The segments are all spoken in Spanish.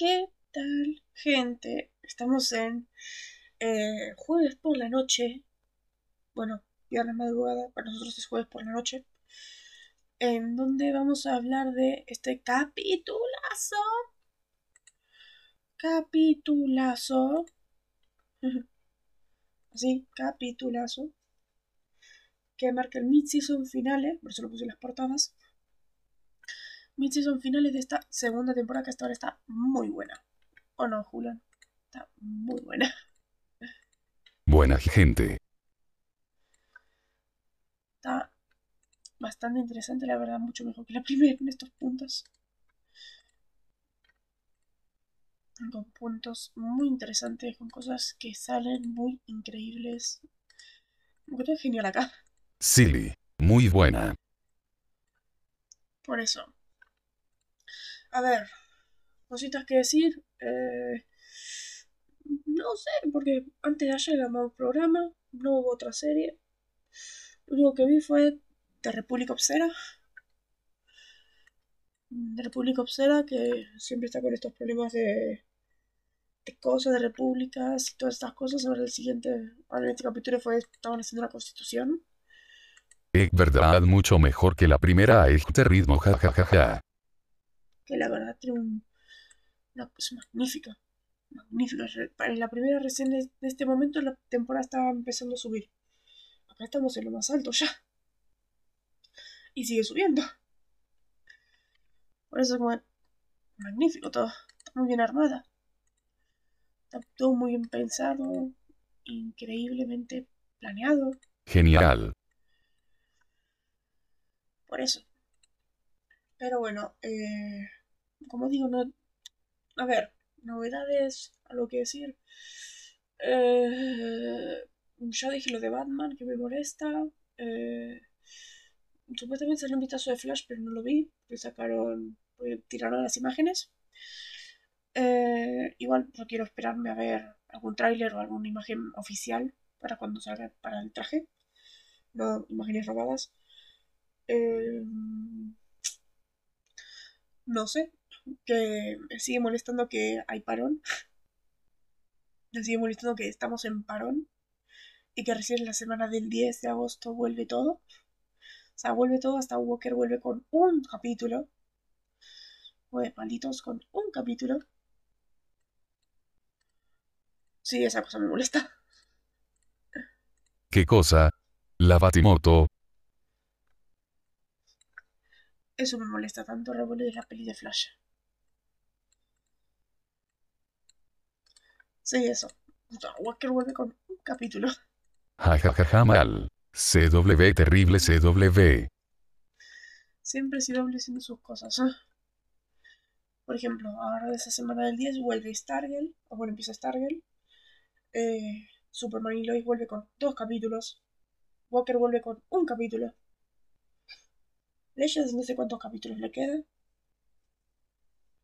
¿Qué tal, gente? Estamos en eh, jueves por la noche. Bueno, viernes madrugada, para nosotros es jueves por la noche. En donde vamos a hablar de este capitulazo. Capitulazo. Así, capitulazo. Que marca el mid-season finales, por eso lo puse en las portadas mid-season finales de esta segunda temporada que hasta ahora está muy buena. ¿O no, Julián? Está muy buena. Buena gente. Está bastante interesante, la verdad, mucho mejor que la primera en estos puntos. Con puntos muy interesantes, con cosas que salen muy increíbles. Me genial acá. Silly, muy buena. Por eso, a ver, cositas que decir. Eh, no sé, porque antes de ayer era un programa, no hubo otra serie. Lo único que vi fue The República Obsera. De República Obsera, que siempre está con estos problemas de, de cosas, de repúblicas y todas estas cosas. Ahora el siguiente, ahora en este capítulo fue, estaban haciendo la constitución. Es verdad, mucho mejor que la primera, este ritmo, jajajaja que la verdad tiene una cosa magnífica. Magnífica. En la primera recién de, este momento la temporada estaba empezando a subir. Acá estamos en lo más alto ya. Y sigue subiendo. Por eso es como magnífico todo. Está muy bien armada. Está todo muy bien pensado. Increíblemente planeado. Genial. Por eso. Pero bueno, eh, como digo, no. A ver, novedades, algo que decir. Eh, ya dije lo de Batman, que me molesta. Eh, supuestamente salió un vistazo de Flash, pero no lo vi. Le sacaron. Tiraron las imágenes. Eh, igual no quiero esperarme a ver algún tráiler o alguna imagen oficial para cuando salga para el traje. No imágenes robadas. no sé que me sigue molestando que hay parón. Me sigue molestando que estamos en parón. Y que recién la semana del 10 de agosto vuelve todo. O sea, vuelve todo hasta Walker vuelve con un capítulo. Pues malditos, con un capítulo. Sí, esa cosa me molesta. ¿Qué cosa? La Batimoto. Eso me molesta tanto, revuelo de la peli de Flash. Sí, eso. Walker vuelve con un capítulo. Jajajaja mal. CW terrible CW. Siempre CW haciendo sus cosas. ¿eh? Por ejemplo, ahora de esa semana del 10 vuelve Stargirl. O bueno, empieza Stargirl. Eh, Superman y Lois vuelve con dos capítulos. Walker vuelve con un capítulo. Legends no sé cuántos capítulos le quedan.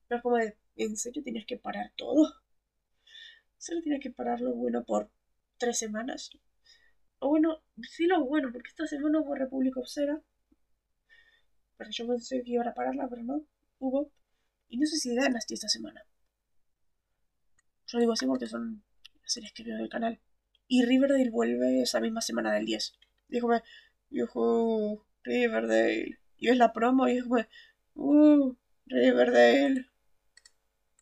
Pero es como de, ¿en serio tienes que parar todo? Solo tiene que pararlo bueno por tres semanas. O bueno, sí lo bueno, porque esta semana hubo República Obsera. Pero yo pensé que iba a pararla, pero no. Hubo. Y no sé si Dynasty esta semana. Yo digo así porque son las series que veo del canal. Y Riverdale vuelve esa misma semana del 10. Díjome, viejo, Riverdale. Y ves la promo y díjome, uh, Riverdale.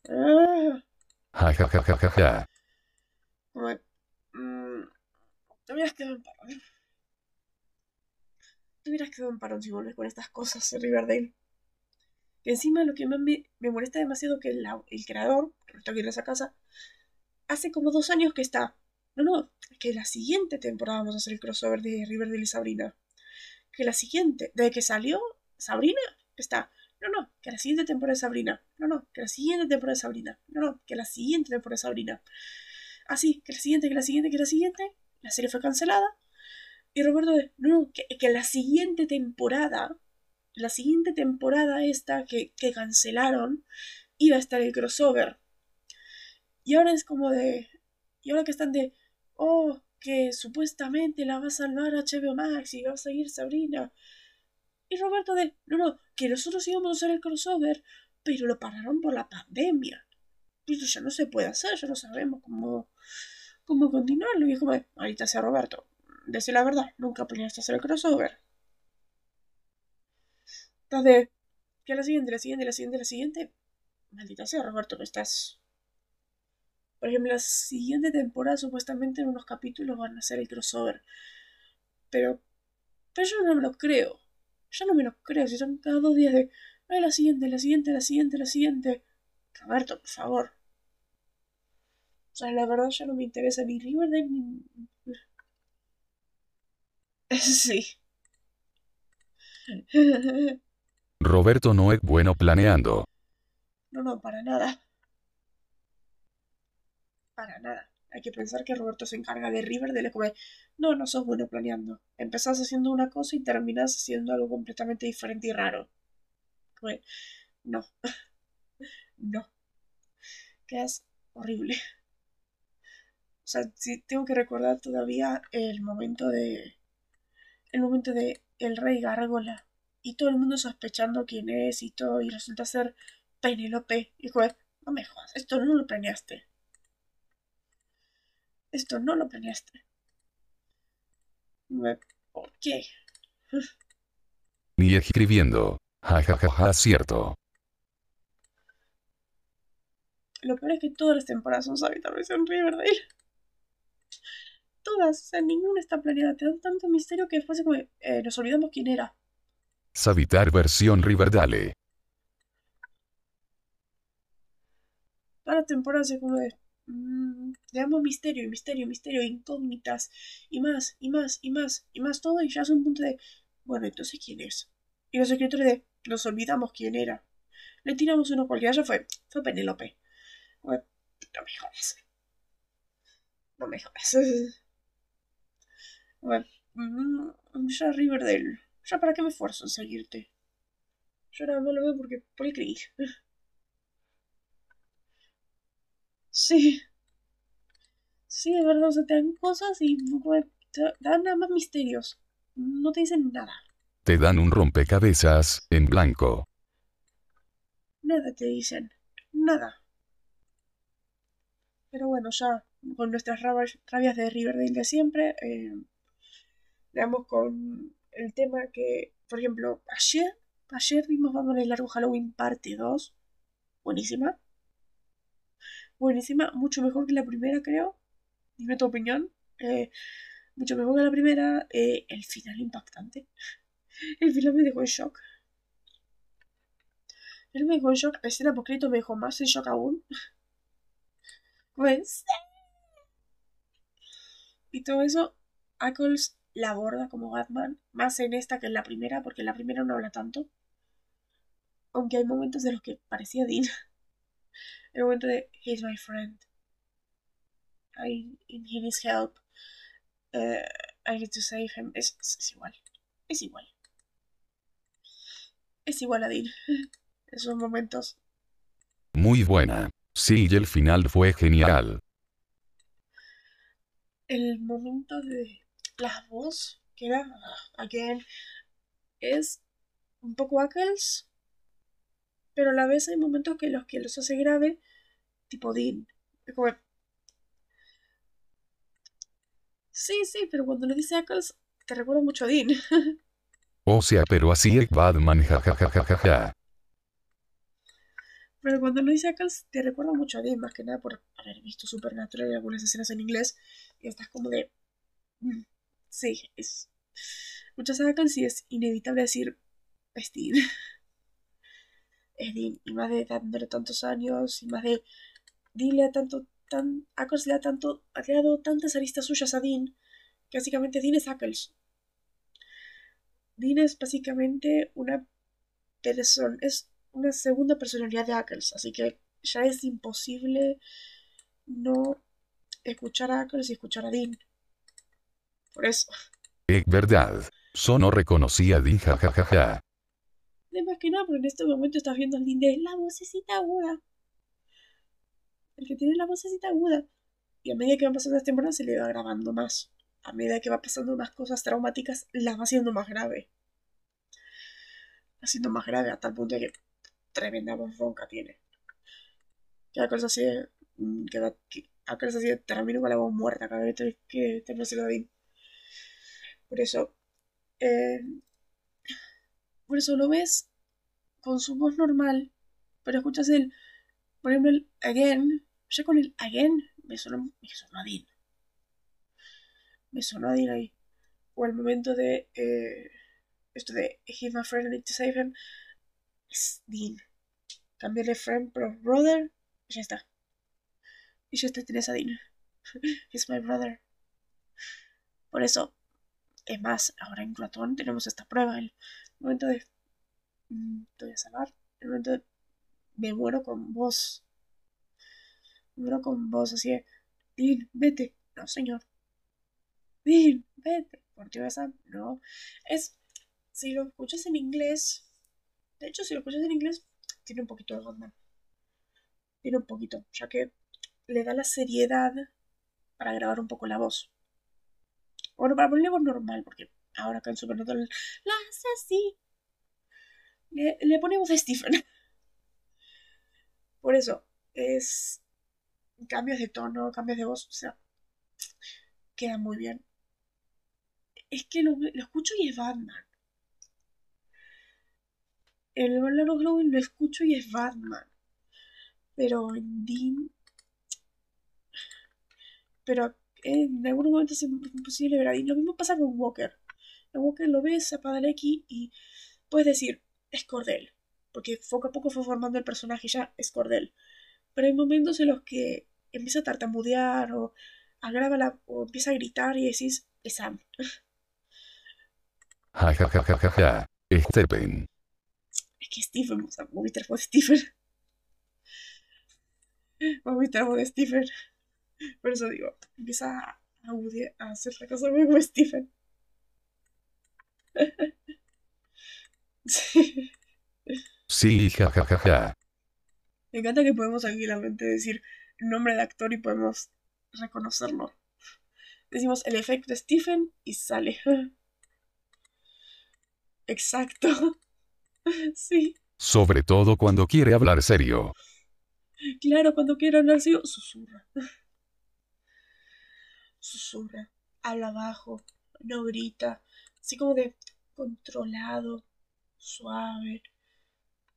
Ah. Ja, ja, ja, ja, ja, ja. Te hubieras quedado en parón. Te hubieras quedado en parón si vuelves con estas cosas en Riverdale. Que encima lo que más me, molesta demasiado que el, el creador, que está aquí en esa casa, hace como dos años que está. No, no, que la siguiente temporada vamos a hacer el crossover de Riverdale y Sabrina. Que la siguiente, desde que salió Sabrina, está. No, no, que la siguiente temporada de Sabrina. No, no, que la siguiente temporada de Sabrina. No, no, que la siguiente temporada de Sabrina. Así, que la siguiente, que la siguiente, que la siguiente. La serie fue cancelada. Y Roberto, no, no, que, que la siguiente temporada, la siguiente temporada esta que, que cancelaron, iba a estar el crossover. Y ahora es como de. Y ahora que están de. Oh, que supuestamente la va a salvar HBO Max y va a seguir Sabrina. Y Roberto de, no, no, que nosotros íbamos a hacer el crossover, pero lo pararon por la pandemia. esto ya no se puede hacer, ya no sabemos cómo, cómo continuarlo. Y es como, ahorita sea Roberto, decir la verdad, nunca planeaste hacer el crossover. Estás de, que la siguiente, la siguiente, la siguiente, la siguiente. Maldita sea, Roberto, no estás. Por ejemplo, la siguiente temporada supuestamente en unos capítulos van a hacer el crossover. Pero, pero yo no me lo creo. Yo no me lo creo. Si son cada dos días de, ay, la siguiente, la siguiente, la siguiente, la siguiente. Roberto, por favor. O sea, la verdad ya no me interesa ni Riverdale ni... Sí. Roberto no es bueno planeando. No, no, para nada. Para nada. Hay que pensar que Roberto se encarga de Riverdale. Como, no, no sos bueno planeando. Empezás haciendo una cosa y terminás haciendo algo completamente diferente y raro. Como, no. no. Que es horrible. O sea, tengo que recordar todavía el momento de. El momento de el rey Gárgola. Y todo el mundo sospechando quién es y todo. Y resulta ser Penelope. Y joder, no me jodas, esto no lo planeaste. Esto no lo planeaste. ¿Por qué? Ni escribiendo. Ja, ja, ja, ja, cierto. Lo peor es que todas las temporadas son habitables en Riverdale. Todas, o sea, ninguna está planeada. Te dan tanto misterio que después como, eh, nos olvidamos quién era. Savitar versión Riverdale. Las temporadas es como de. Mmm, le damos misterio, misterio, misterio, incógnitas, y más, y más, y más, y más todo, y ya es un punto de. Bueno, entonces, ¿quién es? Y los escritores de. Nos olvidamos quién era. Le tiramos uno cualquiera, ya fue. Fue Penélope. No me jodas. No me jodas. Bueno, mm, ya Riverdale. ¿Ya para qué me esfuerzo en seguirte? Yo nada más lo veo porque por el. Sí. Sí, de verdad, o sea, te dan cosas y te dan nada más misterios. No te dicen nada. Te dan un rompecabezas en blanco. Nada te dicen. Nada. Pero bueno, ya con nuestras rabias de Riverdale de siempre, eh, veamos con el tema que, por ejemplo, ayer, ayer vimos Vamos el largo Halloween parte 2. Buenísima. Buenísima, mucho mejor que la primera, creo. Dime tu opinión. Eh, mucho mejor que la primera. Eh, el final impactante. El final me dejó en shock. Él me dejó en shock. La escena poquito me dejó más en shock aún. Pues. Y todo eso, Ackles la aborda como Batman, más en esta que en la primera, porque en la primera no habla tanto. Aunque hay momentos de los que parecía Dean. El momento de He's my friend. I need his help. Uh, I need to save him. Es, es, igual. Es igual. Es igual a Dean. Esos momentos. Muy buena. Sí, y el final fue genial. El momento de la voz, que era, again, es un poco Ackles, pero a la vez hay momentos que los que los hace grave, tipo Dean. como... Sí, sí, pero cuando le dice Ackles, te recuerda mucho a Dean. o sea, pero así es Batman, jajajajaja. Pero cuando lo dice Ackles, te recuerda mucho a Dean, más que nada por haber visto Supernatural y algunas escenas en inglés. Y estás como de. Mm, sí, es. Muchas Ackles y es inevitable decir. Es Dean. es Dean. Y más de tantos años, y más de. Dean le tanto. Tan, Ackles le ha, tanto, ha dado tantas aristas suyas a Dean. Que básicamente Dean es Ackles. Dean es básicamente una persona. Es una segunda personalidad de Ackles, así que ya es imposible no escuchar a Ackles y escuchar a Dean. Por eso. Es verdad. Solo reconocí a Dean, jajajaja. De más que nada, porque en este momento estás viendo al Dean de la vocecita aguda. El que tiene la vocecita aguda. Y a medida que van pasando las temporadas se le va grabando más. A medida que va pasando más cosas traumáticas, la va haciendo más grave. Haciendo más grave a tal punto de que tremenda voz ronca tiene. Que Ackles así, mm, que, que así termino con la voz muerta cada vez que te a Dean. Por eso, eh, por eso lo ves con su voz normal, pero escuchas el, por ejemplo, el again, ya con el again me sonó, me sonó a Dean. Me sonó a Dean ahí. O el momento de, eh, esto de He's my friend, I need to save him, es Dean. Cambiarle friend por brother, ya está. Y ya está, tienes a Dean. He's my brother. Por eso, es más, ahora en Platón tenemos esta prueba, el momento de mm, te voy a salvar, el momento de me muero con vos. Me muero con vos, así de, Dean, vete. No, señor. Dean, vete. ¿Por qué vas a...? No. Es, si lo escuchas en inglés, de hecho, si lo escuchas en inglés, tiene un poquito de Batman. Tiene un poquito, ya que le da la seriedad para grabar un poco la voz. Bueno, para ponerle voz normal, porque ahora acá en Supernatural la hace así. Le, le ponemos de Stephen. Por eso, es cambios de tono, cambios de voz, o sea, queda muy bien. Es que lo, escucho y es Batman. El Ballard Glowing lo escucho y es Batman. Pero en Dean. Pero en algunos momentos es imposible ver a Dean. Lo mismo pasa con Walker. Walker lo ves, apaga el X y puedes decir, es Cordell. Porque poco a poco fue formando el personaje y ya es Cordell. Pero hay momentos en los que empieza a tartamudear o agrava la, o empieza a gritar y decís, es Sam. Ja, ja, ja, ja, ja, ja. Stephen. Es que Stephen, o sea, voz de Stephen. La voz de Stephen. Por eso digo, empieza a, a hacer la cosa como Stephen. sí. Sí, ja, ja, ja, ja. Me encanta que podemos tranquilamente decir nombre de actor y podemos reconocerlo. Decimos el efecto de Stephen y sale. Exacto. Sí. Sobre todo cuando quiere hablar serio. Claro, cuando quiere hablar serio, susurra. Susurra. Habla bajo. No grita. Así como de controlado. Suave.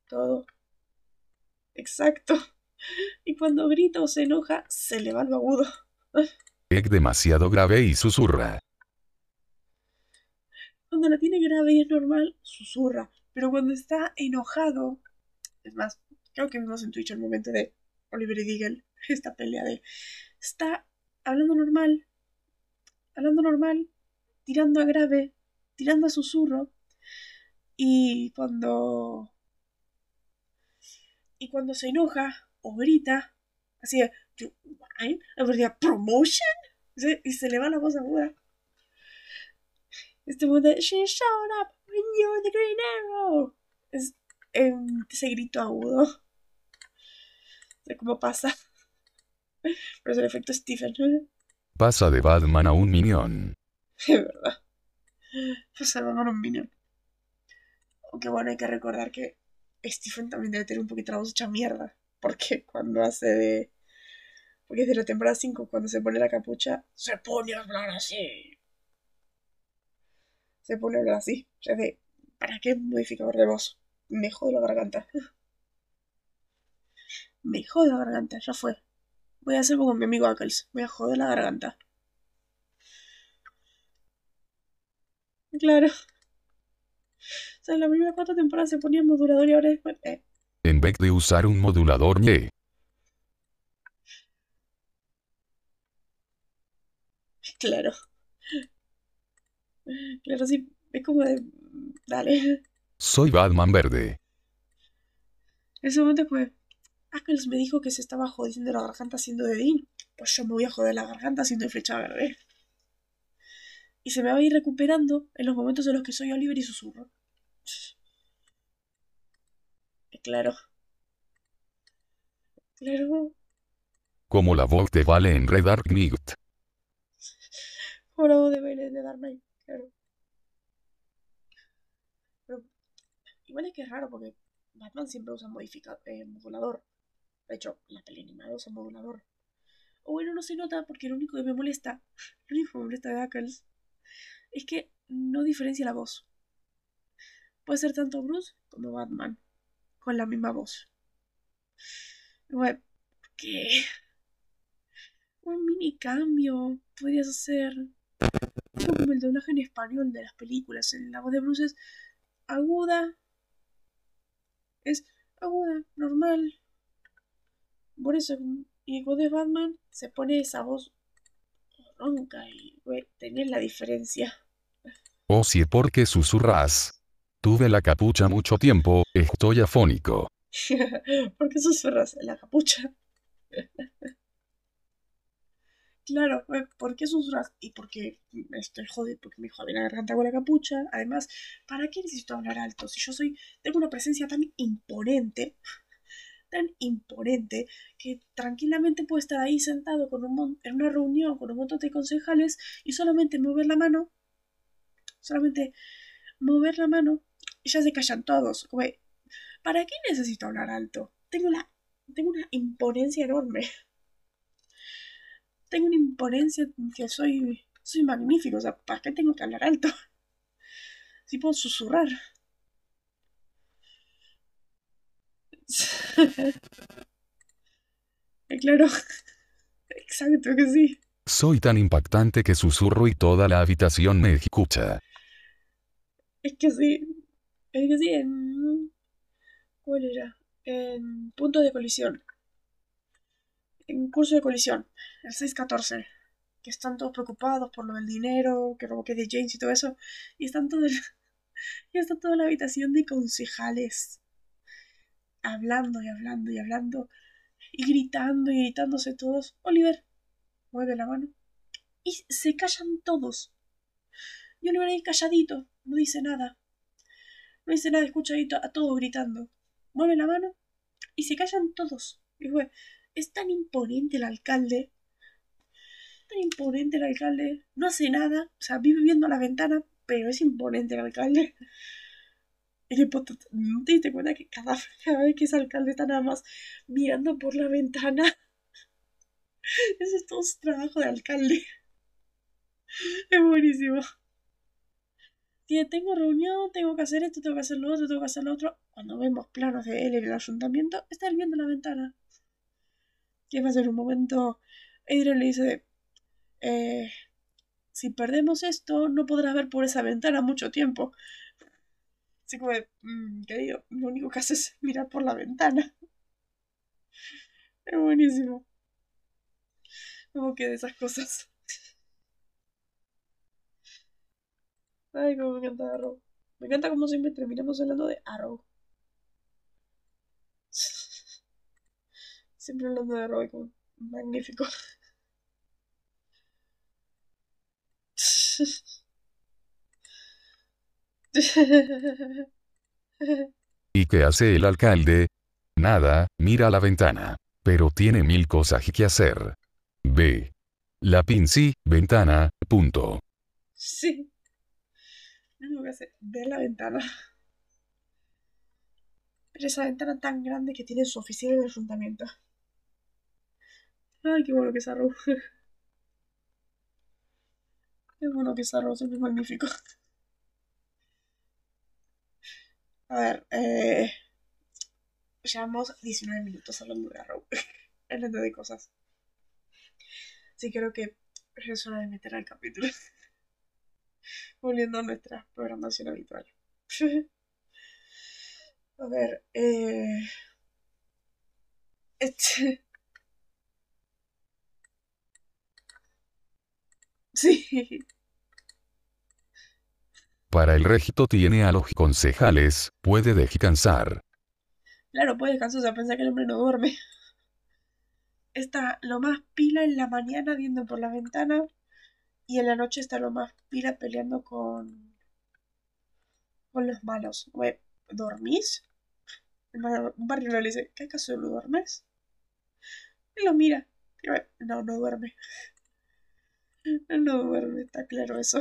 Todo. Exacto. Y cuando grita o se enoja, se le va el agudo. Es demasiado grave y susurra. Cuando la tiene grave y es normal, susurra. Pero cuando está enojado, es más, creo que vimos en Twitch el momento de Oliver y Deagle, esta pelea de. Está hablando normal, hablando normal, tirando a grave, tirando a susurro. Y cuando. Y cuando se enoja, o grita, así de, you whine, la promotion, y se le va la voz aguda. Este momento de, she showed up when you're the Green Arrow. Es ese grito agudo. cómo pasa. Pero es el efecto Stephen. Pasa de Batman a un minion. Es verdad. Pasa de Batman a un minion. Aunque bueno, hay que recordar que Stephen también debe tener un poquito la voz hecha mierda. Porque cuando hace de. Porque es de la temporada 5, cuando se pone la capucha, se pone a hablar así. Se pone a hablar así. Ya de. ¿Para qué modificador de voz? Me jode la garganta. Me jode la garganta, ya fue. Voy a hacer como mi amigo Ackles. Voy a joder la garganta. Claro. Sea, en la primera cuatro temporadas se ponía modulador y ahora después. Eh, en vez de usar un modulador ñe. Claro. Claro, sí. Es como de... Dale. Soy Batman Verde. En ese momento fue... Ackles me dijo que se estaba jodiendo la garganta haciendo de Dean. Pues yo me voy a joder la garganta haciendo de flecha verde. Y se me va a ir recuperando en los momentos en los que soy Oliver y susurro. Claro. Claro. Como la voz de Vale en Red Dark Knight. Como la voz de Vale en Red Dark Knight, claro. Pero, igual es que es raro porque Batman siempre usa modificador, eh, modulador. De hecho, la tele animada usa modulador. O bueno, no se nota porque lo único que me molesta, lo único que me molesta de Ackles es que no diferencia la voz. Puede ser tanto Bruce como Batman, con la misma voz. ¿qué? Un mini cambio podrías hacer. El doblaje en español de las películas. La voz de Bruce es aguda. Es aguda, normal. Por eso, y voz de Batman se pone esa voz ronca y tener la diferencia. Oh, sí, porque susurras. Tuve la capucha mucho tiempo, estoy afónico. ¿Por qué susurras la capucha? claro, ¿por qué susurras? Y porque estoy jodido, porque me jode la garganta con la capucha. Además, ¿para qué necesito hablar alto? Si yo soy, tengo una presencia tan imponente tan imponente que tranquilamente puede estar ahí sentado con un en una reunión con un montón de concejales y solamente mover la mano, solamente mover la mano y ya se callan todos. ¿Para qué necesito hablar alto? Tengo, la, tengo una imponencia enorme. Tengo una imponencia que soy, soy magnífico. O sea, ¿para qué tengo que hablar alto? Si puedo susurrar. claro, exacto que sí. Soy tan impactante que susurro y toda la habitación me escucha. Es que sí, es sí, en... ¿Cuál era? En punto de colisión. En curso de colisión, el 614. Que están todos preocupados por lo del dinero, que robo que de James y todo eso. Y están todo el... y está toda la habitación de concejales hablando y hablando y hablando y gritando y gritándose todos. Oliver mueve la mano y se callan todos. Y Oliver ahí calladito, no dice nada. No dice nada, escuchadito a todos gritando. Mueve la mano y se callan todos. Es tan imponente el alcalde. Tan imponente el alcalde. No hace nada. O sea, vive viendo la ventana, pero es imponente el alcalde. Y ¿no te diste cuenta que cada, vez que es alcalde está nada más mirando por la ventana? Ese es todo su trabajo de alcalde. Es buenísimo. Tengo reunión, tengo que hacer esto, tengo que hacer lo otro, tengo que hacer lo otro. Cuando vemos planos de él en el ayuntamiento, está él viendo la ventana. ¿Qué va a ser un momento? Adrian le dice, eh, si perdemos esto, no podrás ver por esa ventana mucho tiempo. Así como mmm, querido, lo único que haces es mirar por la ventana. Es buenísimo. Como que de esas cosas. Ay, como me encanta Arrow. Me encanta como siempre terminamos hablando de Arrow. Siempre hablando de Arrow, como magnífico. ¿Y qué hace el alcalde? Nada, mira a la ventana. Pero tiene mil cosas que hacer. B. La pinci, ventana, punto. Sí. Que hacer, ver la ventana. Pero esa ventana tan grande que tiene su oficina en el ayuntamiento. Ay, qué bueno que es Arrow. Qué bueno que es Arrow, es magnífico. A ver, eh, llevamos 19 minutos hablando de Arrow, hablando de cosas. Sí, creo que es hora de meter al capítulo. Volviendo a nuestra programación habitual. a ver, eh... Este... Sí. Para el regito tiene a los concejales, puede descansar. Claro, puede descansar, o sea, pensar que el hombre no duerme. Está lo más pila en la mañana viendo por la ventana y en la noche está lo más pila peleando con con los malos. ¿Dormís? Un barrio le dice, ¿qué acaso no duermes? Y lo mira. no, no duerme. No duerme, está claro eso.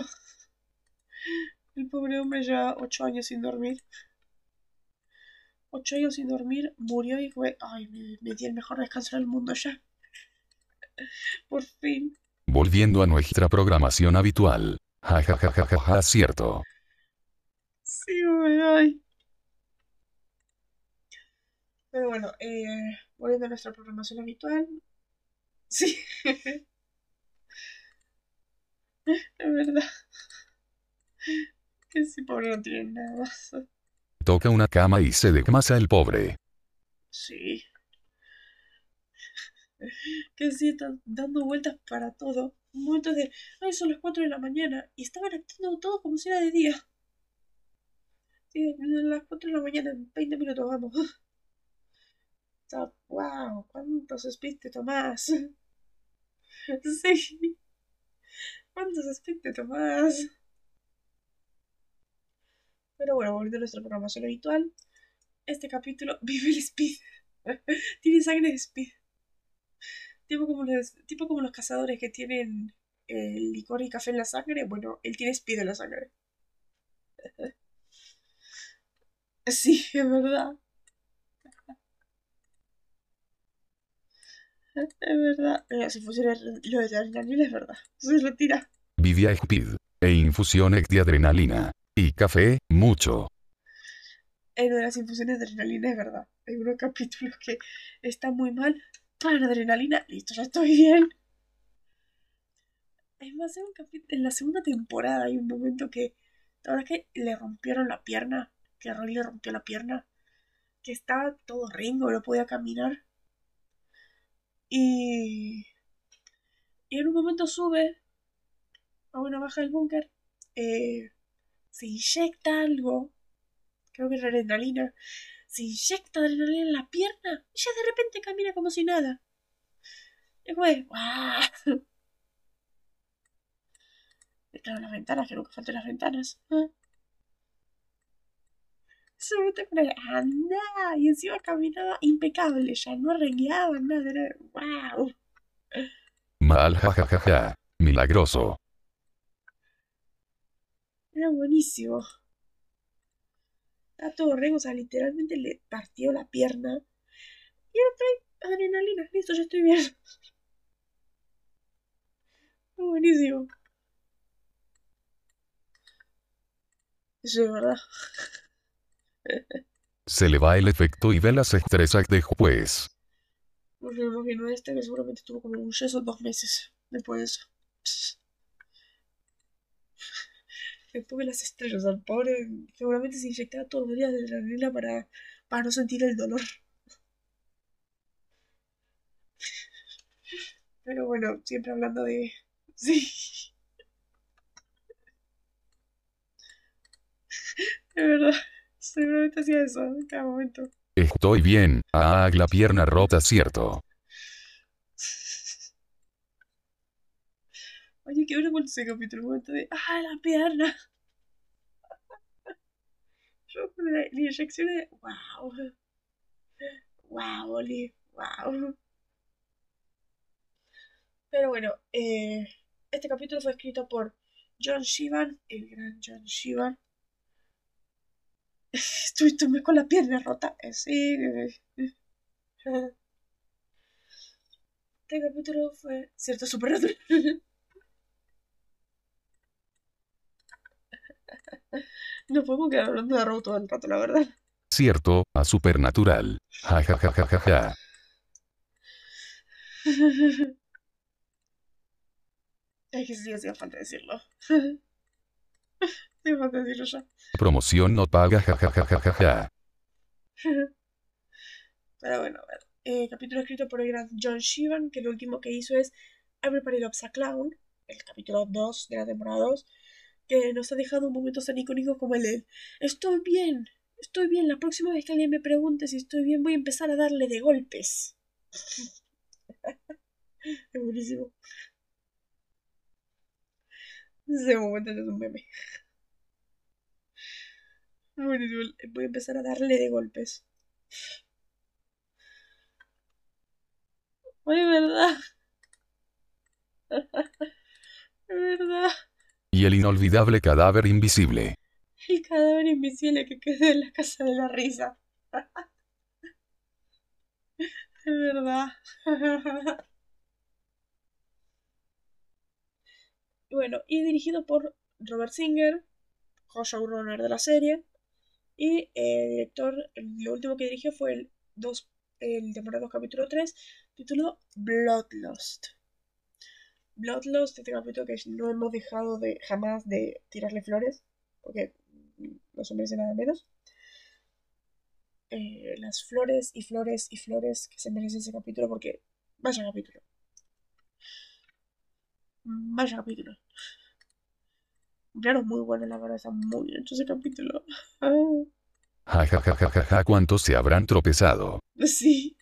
El pobre hombre ya ocho años sin dormir. ocho años sin dormir, murió y fue, ay, me, me di el mejor descanso del mundo ya. Por fin. Volviendo a nuestra programación habitual. Ja ja ja ja ja, ja cierto. Sí, güey, ay. Pero bueno, eh, volviendo a nuestra programación habitual. Sí. Es verdad. Que si pobre no tiene nada más. Toca una cama y se desmasa el pobre. Sí. Que sí, están dando vueltas para todo. Un momento de, ay, son las 4 de la mañana. Y estaban haciendo todo como si era de día. Sí, las 4 de la mañana, en 20 minutos, vamos. Wow, ¿cuántos speed te tomás? Sí. ¿Cuántos speed te tomás? Pero bueno, volviendo a nuestra programación habitual. Este capítulo vive el speed. Tiene sangre de speed. Tipo como los, tipo como los cazadores que tienen el licor y café en la sangre. Bueno, él tiene speed en la sangre. Sí, es verdad. Es verdad. Mira, si fuese lo de adrenalina, es verdad. Se retira. Vivia Speed. E infusiones de adrenalina. Y café, mucho. En lo de las infusiones de adrenalina, es verdad. Hay unos capítulos que están muy mal. Para adrenalina, listo, ya estoy bien. Es más, en, la segunda temporada hay un momento que. La verdad es que le rompieron la pierna. Que Roy le rompió la pierna. Que estaba todo ringo, no podía caminar. Y. Y en un momento sube a una baja del búnker. eh, se inyecta algo. Creo que es adrenalina. Se inyecta adrenalina en la pierna. Y ya de repente camina como si nada. Y fue. ¡Guau! Claro, las ventanas, que nunca faltan las ventanas. ¿eh? Se mete con el anda y encima caminaba impecable, ya no arreglaba nada, era wow. Mal jajajaja. Milagroso. Era buenísimo. Está todo re, o sea, literalmente le partió la pierna. Y ahora trae adrenalina. Listo, ya estoy bien. Buenísimo. Eso es verdad. Se le va el efecto y ve las estresas después. Porque me imagino este que seguramente estuvo como un yeso dos meses después de eso. Después de las estrellas, al pobre seguramente se inyectaba todos los días de adrenalina para, para no sentir el dolor. Pero bueno, siempre hablando de... Sí. De verdad, seguramente hacía eso en cada momento. Estoy bien. Ah, la pierna rota, cierto. Oye, qué bueno cuando ese capítulo, momento de... ¡Ah, la pierna! Yo con la, inyección de... ¡Wow! ¡Wow, Oli! ¡Wow! Pero bueno, eh, este capítulo fue escrito por John Shivan, el gran John Shivan. Estuviste con la pierna rota. Eh, sí. Este capítulo fue cierto supernatural. No podemos quedar hablando de Arrow todo el rato, la verdad. Cierto, a supernatural. Jajajajaja. Es que sí hacía falta decirlo. Hacía falta decirlo ya. Promoción no paga, jajajajaja. Pero bueno, a ver. Eh, capítulo escrito por el gran John Shivan, que lo último que hizo es Everybody Loves a Clown, el capítulo 2 de la temporada 2, que nos ha dejado momentos tan icónicos como el de Estoy bien, estoy bien, la próxima vez que alguien me pregunte si estoy bien voy a empezar a darle de golpes. es buenísimo. Ese momento es un meme. Buenísimo. Voy a empezar a darle de golpes. Oye, ¿verdad? Verdad. Y el inolvidable cadáver invisible. El cadáver invisible que quedó en la casa de la risa. Es verdad. bueno, y dirigido por Robert Singer, co-showrunner de la serie. Y el director, lo último que dirigió fue el, dos, el temporada 2 capítulo 3, titulado Bloodlust. Bloodlust, este capítulo que no hemos dejado de jamás de tirarle flores, porque no se merece nada menos. Eh, las flores y flores y flores que se merece ese capítulo, porque vaya capítulo. Vaya capítulo. Claro, muy bueno, la verdad, está muy bien hecho ese capítulo. Ja, ja, ja, ja, ja, ja, ¿cuántos se habrán tropezado? Sí.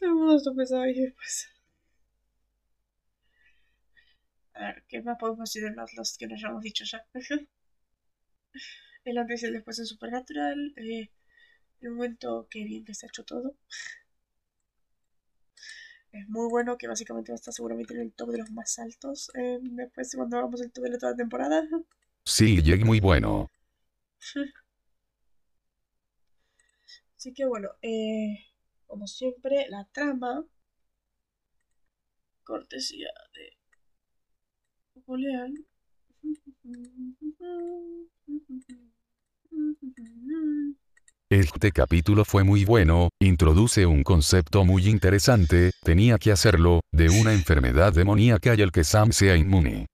Todo el mundo está y después. A ver, ¿qué más podemos decir de Not Lost que no hayamos dicho ya? el antes y el después en Supernatural. Eh, el momento que bien que se ha hecho todo. Es muy bueno que básicamente va a estar seguramente en el top de los más altos. eh, después cuando hagamos el top de la toda temporada. Sí, Jake muy bueno. Así que bueno, eh, como siempre, la trama, cortesía de. Este capítulo fue muy bueno, introduce un concepto muy interesante, tenía que hacerlo, de una enfermedad demoníaca y el que Sam sea inmune.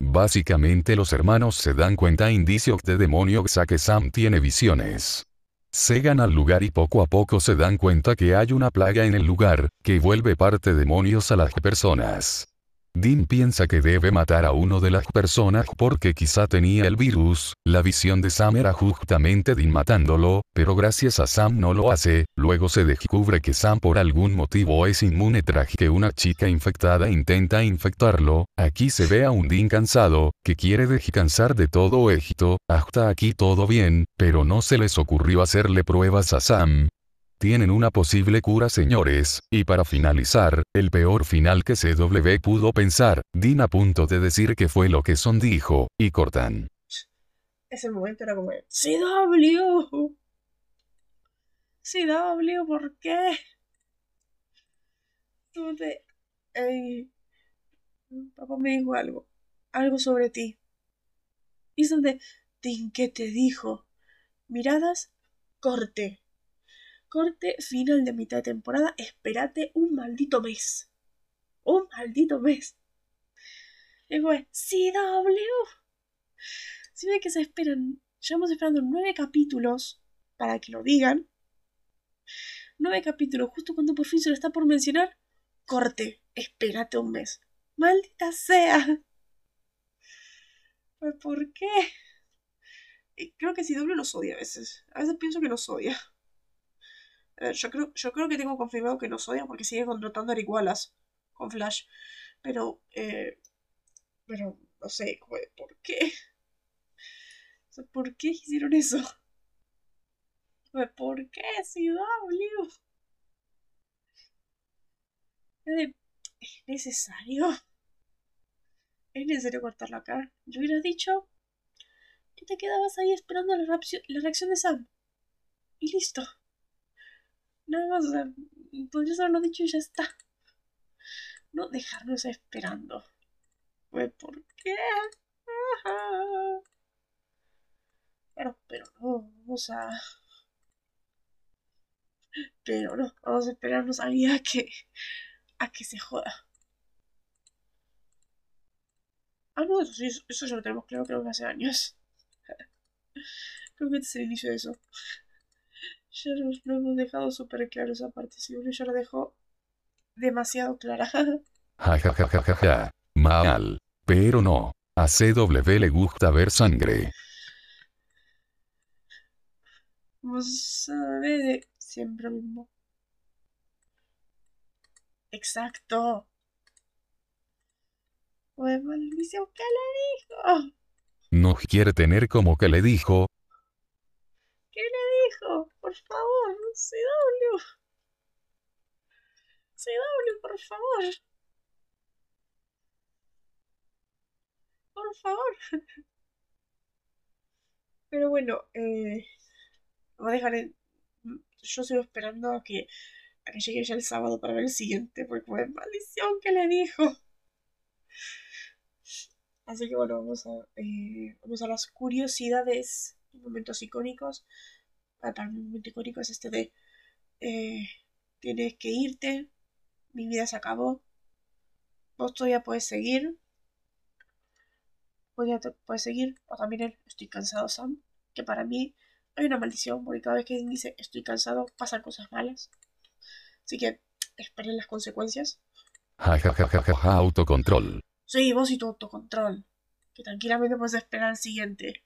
Básicamente los hermanos se dan cuenta indicios de demonios a que Sam tiene visiones. Llegan al lugar y poco a poco se dan cuenta que hay una plaga en el lugar, que vuelve parte demonios a las personas. Dean piensa que debe matar a uno de las personas porque quizá tenía el virus, la visión de Sam era justamente Dean matándolo, pero gracias a Sam no lo hace, luego se descubre que Sam por algún motivo es inmune tras que una chica infectada intenta infectarlo, aquí se ve a un Dean cansado, que quiere descansar de todo Egipto, hasta aquí todo bien, pero no se les ocurrió hacerle pruebas a Sam, tienen una posible cura señores, y para finalizar, el peor final que CW pudo pensar, Dean a punto de decir que fue lo que Son dijo, y cortan. Ese momento era como, CW. CW, ¿por qué? Tú papá me dijo algo, algo sobre ti. Y son de, Dean, ¿qué te dijo? Miradas, corte corte final de mitad de temporada, espérate un maldito mes. Un maldito mes. Y fue, CW. Si ve que se esperan, llevamos esperando nueve capítulos para que lo digan. Nueve capítulos, justo cuando por fin se lo está por mencionar, corte, espérate un mes. Maldita sea. Pues, ¿Por qué? Creo que CW nos odia a veces. A veces pienso que nos odia. Eh, yo, creo, yo creo que tengo confirmado que nos odia porque sigue contratando a Eric con Flash. Pero, eh, pero no sé, ¿por qué? ¿Por qué hicieron eso? ¿Por qué, CW? ¿Es necesario? ¿Es necesario cortarlo acá? Yo hubiera dicho que te quedabas ahí esperando la, la reacción de Sam. Y listo. Nada más, o sea, podrías haberlo dicho y ya está. No dejarnos esperando. Pues, ¿por qué? Pero, pero no, vamos a... Pero no, vamos a esperarnos ahí a que... a que se joda. Ah, no, eso sí, eso ya lo tenemos claro, creo que hace años. creo que este es el inicio de eso. Ya lo hemos dejado súper claro esa parte. Si ya lo dejó demasiado clara. Ja ja ja ja ja. Mal. Pero no. A CW le gusta ver sangre. De siempre lo mismo. Exacto. Pues maldición, ¿qué le dijo? No quiere tener como que le dijo. ¿Qué le dijo? Por favor, CW. CW, por favor. Por favor. Pero bueno, eh, vamos a dejar en yo sigo esperando a que, a que llegue ya el sábado para ver el siguiente, porque fue maldición que le dijo. Así que bueno, vamos a, eh, vamos a las curiosidades momentos icónicos. Para mí, icónico es este de eh, tienes que irte, mi vida se acabó, vos todavía puedes seguir, puedes seguir, o también el estoy cansado, Sam, que para mí hay una maldición, porque cada vez que dice estoy cansado pasan cosas malas. Así que esperen las consecuencias. Ja, ja, ja, ja, ja, ja, autocontrol. Sí, vos y tu autocontrol. Que tranquilamente puedes esperar al siguiente.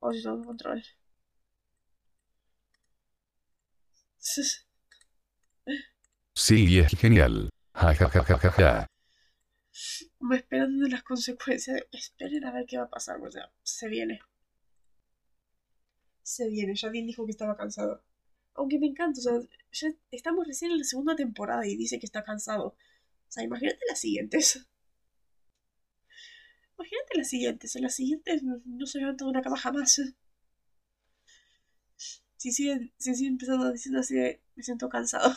Vos y tu autocontrol. Sí, es genial. Ja, ja, ja, ja, ja, ja. Me esperan de las consecuencias. Esperen a ver qué va a pasar. O sea, se viene. Se viene. Ya bien dijo que estaba cansado. Aunque me encanta, o sea, ya estamos recién en la segunda temporada y dice que está cansado. O sea, imagínate las siguientes. Imagínate las siguientes. En las siguientes no, se levanta de una cama jamás. Si sigue, si sigue empezando diciendo así me siento cansado.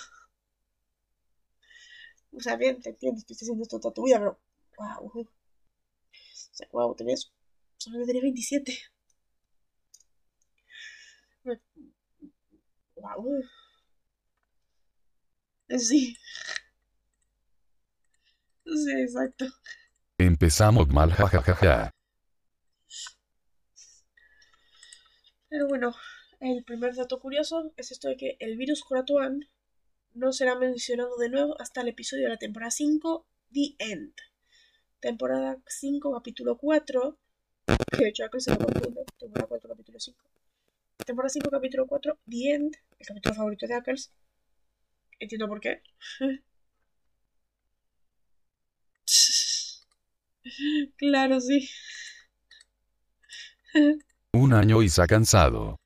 O sea, bien, te entiendo, estoy haciendo esto toda tu vida, pero. ¡Wow! O sea, wow, tenés. Solo tenés 27. ¡Wow! Sí. Sí, exacto. Empezamos mal, ja, ja, ja, ja. Pero bueno, el primer dato curioso es esto de que el virus Kuratuan no será mencionado de nuevo hasta el episodio de la temporada 5, The End. Temporada 5, capítulo 4. Que de hecho acá se lo confunde. Temporada 4, capítulo 5. Temporada 5, capítulo 4, The End. El capítulo favorito de Ackles. Entiendo por qué. claro, sí. Un año y se ha cansado.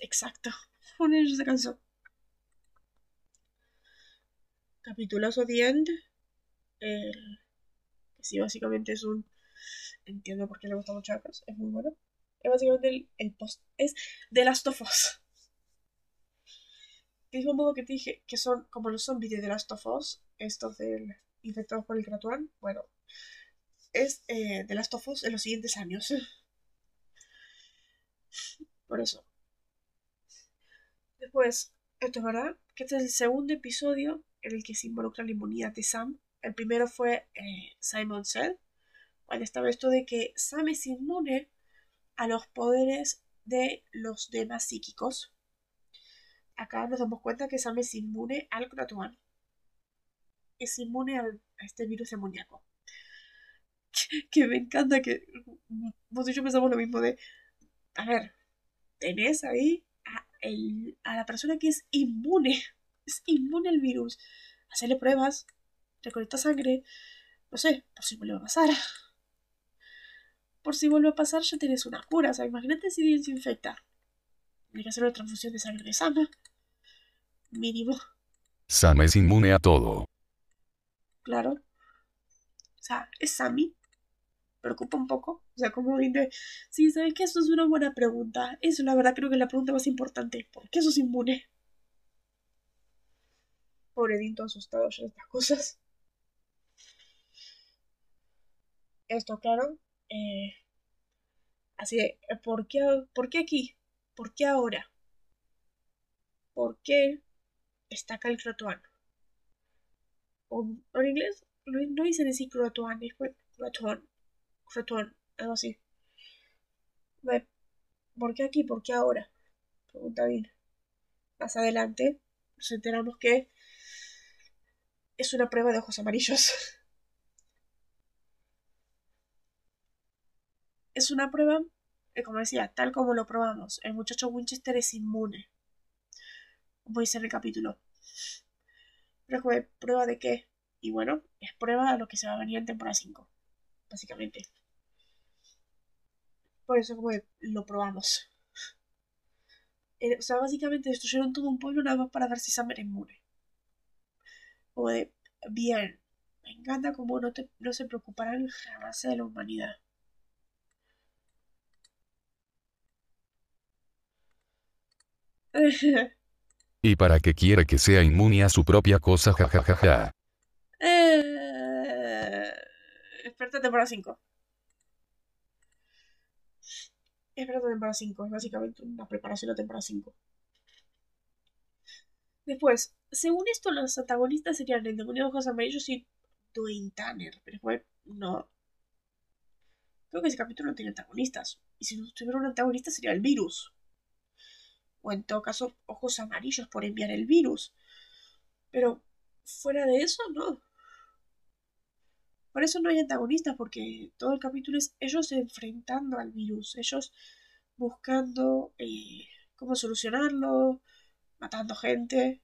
Exacto. Un año se cansó. Capitulazo The End. El... Sí, básicamente es un. Entiendo por qué le gusta mucho a Ackles. Es muy bueno. Es básicamente el, el post. Es The Last of Us. Del mismo modo que te dije que son como los zombies de The Last of Us, estos del infectados por el Kratuan, bueno, es eh, The Last of Us en los siguientes años. Por eso. Después, esto es verdad, que este es el segundo episodio en el que se involucra la inmunidad de Sam. El primero fue eh, Simon Cell, cuando estaba esto de que Sam es inmune a los poderes de los demás psíquicos. Acá nos damos cuenta que Sam es inmune al Kratuan. Es inmune a este virus demoníaco. Que, que me encanta que vos y yo pensamos lo mismo de, a ver, tenés ahí a, el, a la persona que es inmune, es inmune al virus. Hacerle pruebas, recolecta sangre, no sé, por si vuelve a pasar. Por si vuelve a pasar ya tenés una cura, o sea, imagínate si alguien se infecta. Hay que hacer una transfusión de sangre de Sama. Mínimo, Sam es inmune a todo. claro. O sea, es Sammy. Preocupa un poco. O sea, como dice, sí, ¿sabes qué? Eso es una buena pregunta. Eso, la verdad, creo que es la pregunta más importante. ¿Por qué sos inmune? Pobredito asustado ya de estas cosas. Esto, claro. eh, así de, ¿por qué, ¿por qué aquí? ¿Por qué ahora? ¿Por qué está acá el croatoano? O en inglés no, no dicen así croatoan, es croatoan, algo así. ¿Por qué aquí? ¿Por qué ahora? Pregunta bien. Más adelante nos enteramos que es una prueba de ojos amarillos. es una prueba, que, como decía, tal como lo probamos, el muchacho Winchester es inmune. Como dice en el capítulo. Pero es ¿prueba de qué? Y bueno, es prueba de lo que se va a venir en temporada 5. Básicamente. Por eso como lo probamos. Eh, O sea, básicamente destruyeron todo un pueblo nada más para ver si Sam era inmune. Como de, bien, me encanta como no, te, no se preocuparán jamás de la humanidad. ¿Y para qué quiere que sea inmune a su propia cosa? Jajajaja. eh, experta temporada 5. Experta temporada 5. Es básicamente una preparación a temporada 5. Después, según esto, los antagonistas serían el demonio de ojos amarillos y Dwayne Tanner. Pero después, no. Creo que ese capítulo no tiene antagonistas. Y si no tuviera un antagonista sería el virus. O en todo caso, ojos amarillos por enviar el virus. Pero fuera de eso, no. Por eso no hay antagonistas, porque todo el capítulo es ellos enfrentando al virus, ellos buscando eh, cómo solucionarlo, matando gente.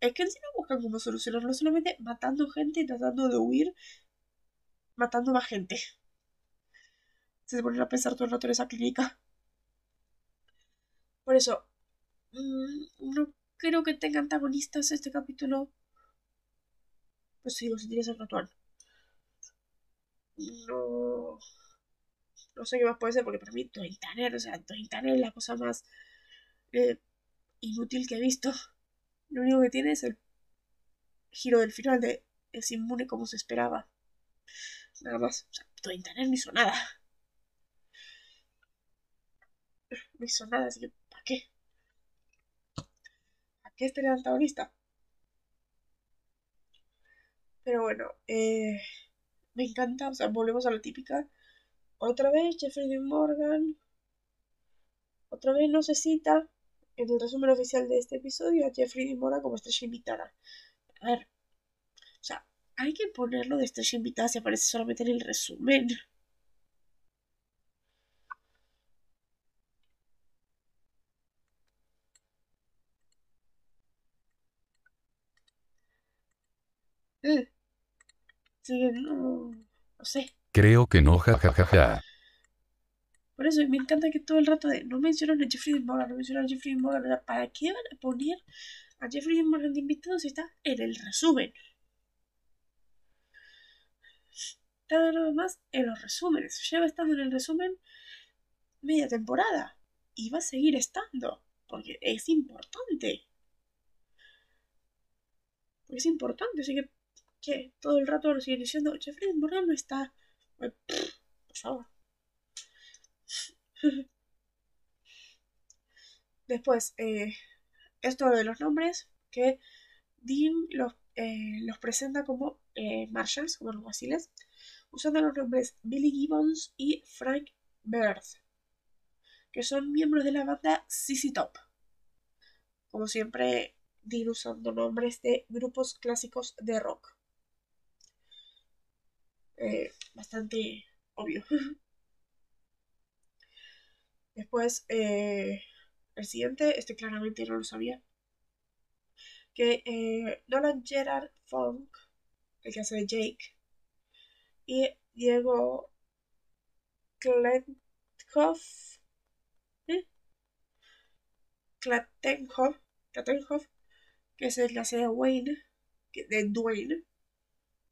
Es que en sí no buscan cómo solucionarlo, solamente matando gente y tratando de huir, matando más gente. Se ponen a pensar todo el rato en esa clínica. Por eso, mmm, no creo que tenga antagonistas este capítulo. Pues digo, si tiene ser ritual. No. No sé qué más puede ser, porque para mí Dwayne Tanner, o sea, es la cosa más eh, inútil que he visto. Lo único que tiene es el giro del final de es inmune como se esperaba. Nada más. O sea, Dwayne Tanner no hizo nada. No hizo nada, así que ¿para qué? ¿Para qué este el antagonista? Pero bueno, eh, me encanta, o sea, volvemos a la típica. Otra vez Jeffrey Dean Morgan. Otra vez no se cita en el resumen oficial de este episodio a Jeffrey Dean Morgan como estrella invitada. A ver, o sea, hay que ponerlo de estrella invitada si aparece solamente en el resumen. Eh. Sí, no, no sé. Creo que no, jajajaja. Por eso me encanta que todo el rato de no mencionan a Jeffrey Dean Morgan, no mencionan a Jeffrey Dean Morgan. ¿Para qué van a poner a Jeffrey Dean Morgan de invitado si está en el resumen? Está nada más en los resúmenes. Lleva estando en el resumen media temporada. Y va a seguir estando. Porque es importante. Porque es importante. Así que, que todo el rato lo siguen diciendo. Jeffrey Morgan no está. Por favor. Después, eh, esto de los nombres, que Dean los, eh, los presenta como eh, Marshalls, como los guasiles, usando los nombres Billy Gibbons y Frank Bird, que son miembros de la banda CC Top. Como siempre, Dean usando nombres de grupos clásicos de rock. Bastante obvio. Después, eh, el siguiente, este claramente no lo sabía. Que eh, Nolan Gerard Funk, el que hace de Jake, y Diego Klethoff, ¿eh? Klatenhoff, que es el que hace de Wayne, de Dwayne,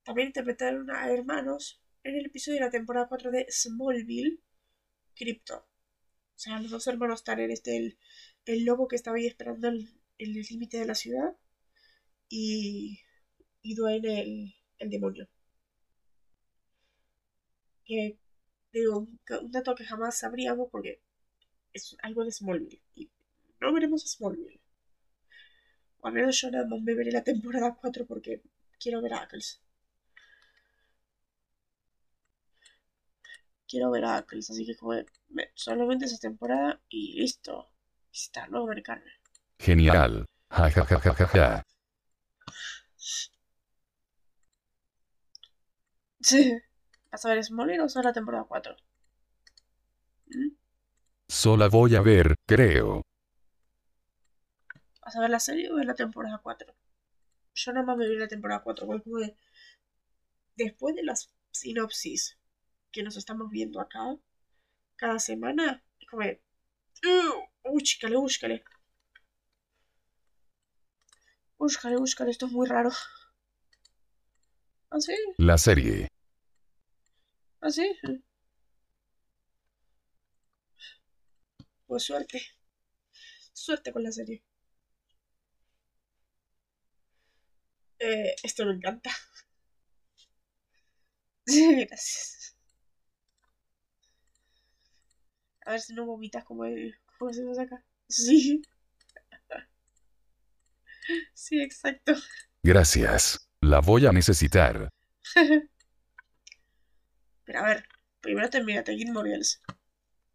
también interpretaron a hermanos en el episodio de la temporada 4 de Smallville, Crypto. O sea, los dos hermanos Tanner, este, el, el lobo que estaba ahí esperando en el límite de la ciudad y, y Dwayne el, el demonio. Que, digo, un dato que jamás sabríamos porque es algo de Smallville y no veremos a Smallville. O al menos yo nada más me veré la temporada 4 porque quiero ver a Ackles. Quiero ver a Ackles, así que como solamente esa temporada y listo. Ver carne. Genial. Ja, ja, ja, ja, ja, ja. Sí. ¿Vas a ver Smallville o solo la temporada 4? ¿Mm? Sola voy a ver, creo. ¿Vas a ver la serie o ver la temporada 4? Yo nada más me vi la temporada 4, porque después de las sinopsis que nos estamos viendo acá cada semana, es como, uh, búscale, búscale. Búscale, búscale, esto es muy raro. ¿Ah, sí? La serie. ¿Ah, sí? Pues suerte. suerte con la serie. Eh, esto me encanta. Gracias. A ver si no vomitas como, el, como se nos acá. Sí. Sí, exacto. Gracias. La voy a necesitar. Pero a ver, primero terminaste Gilmore Girls.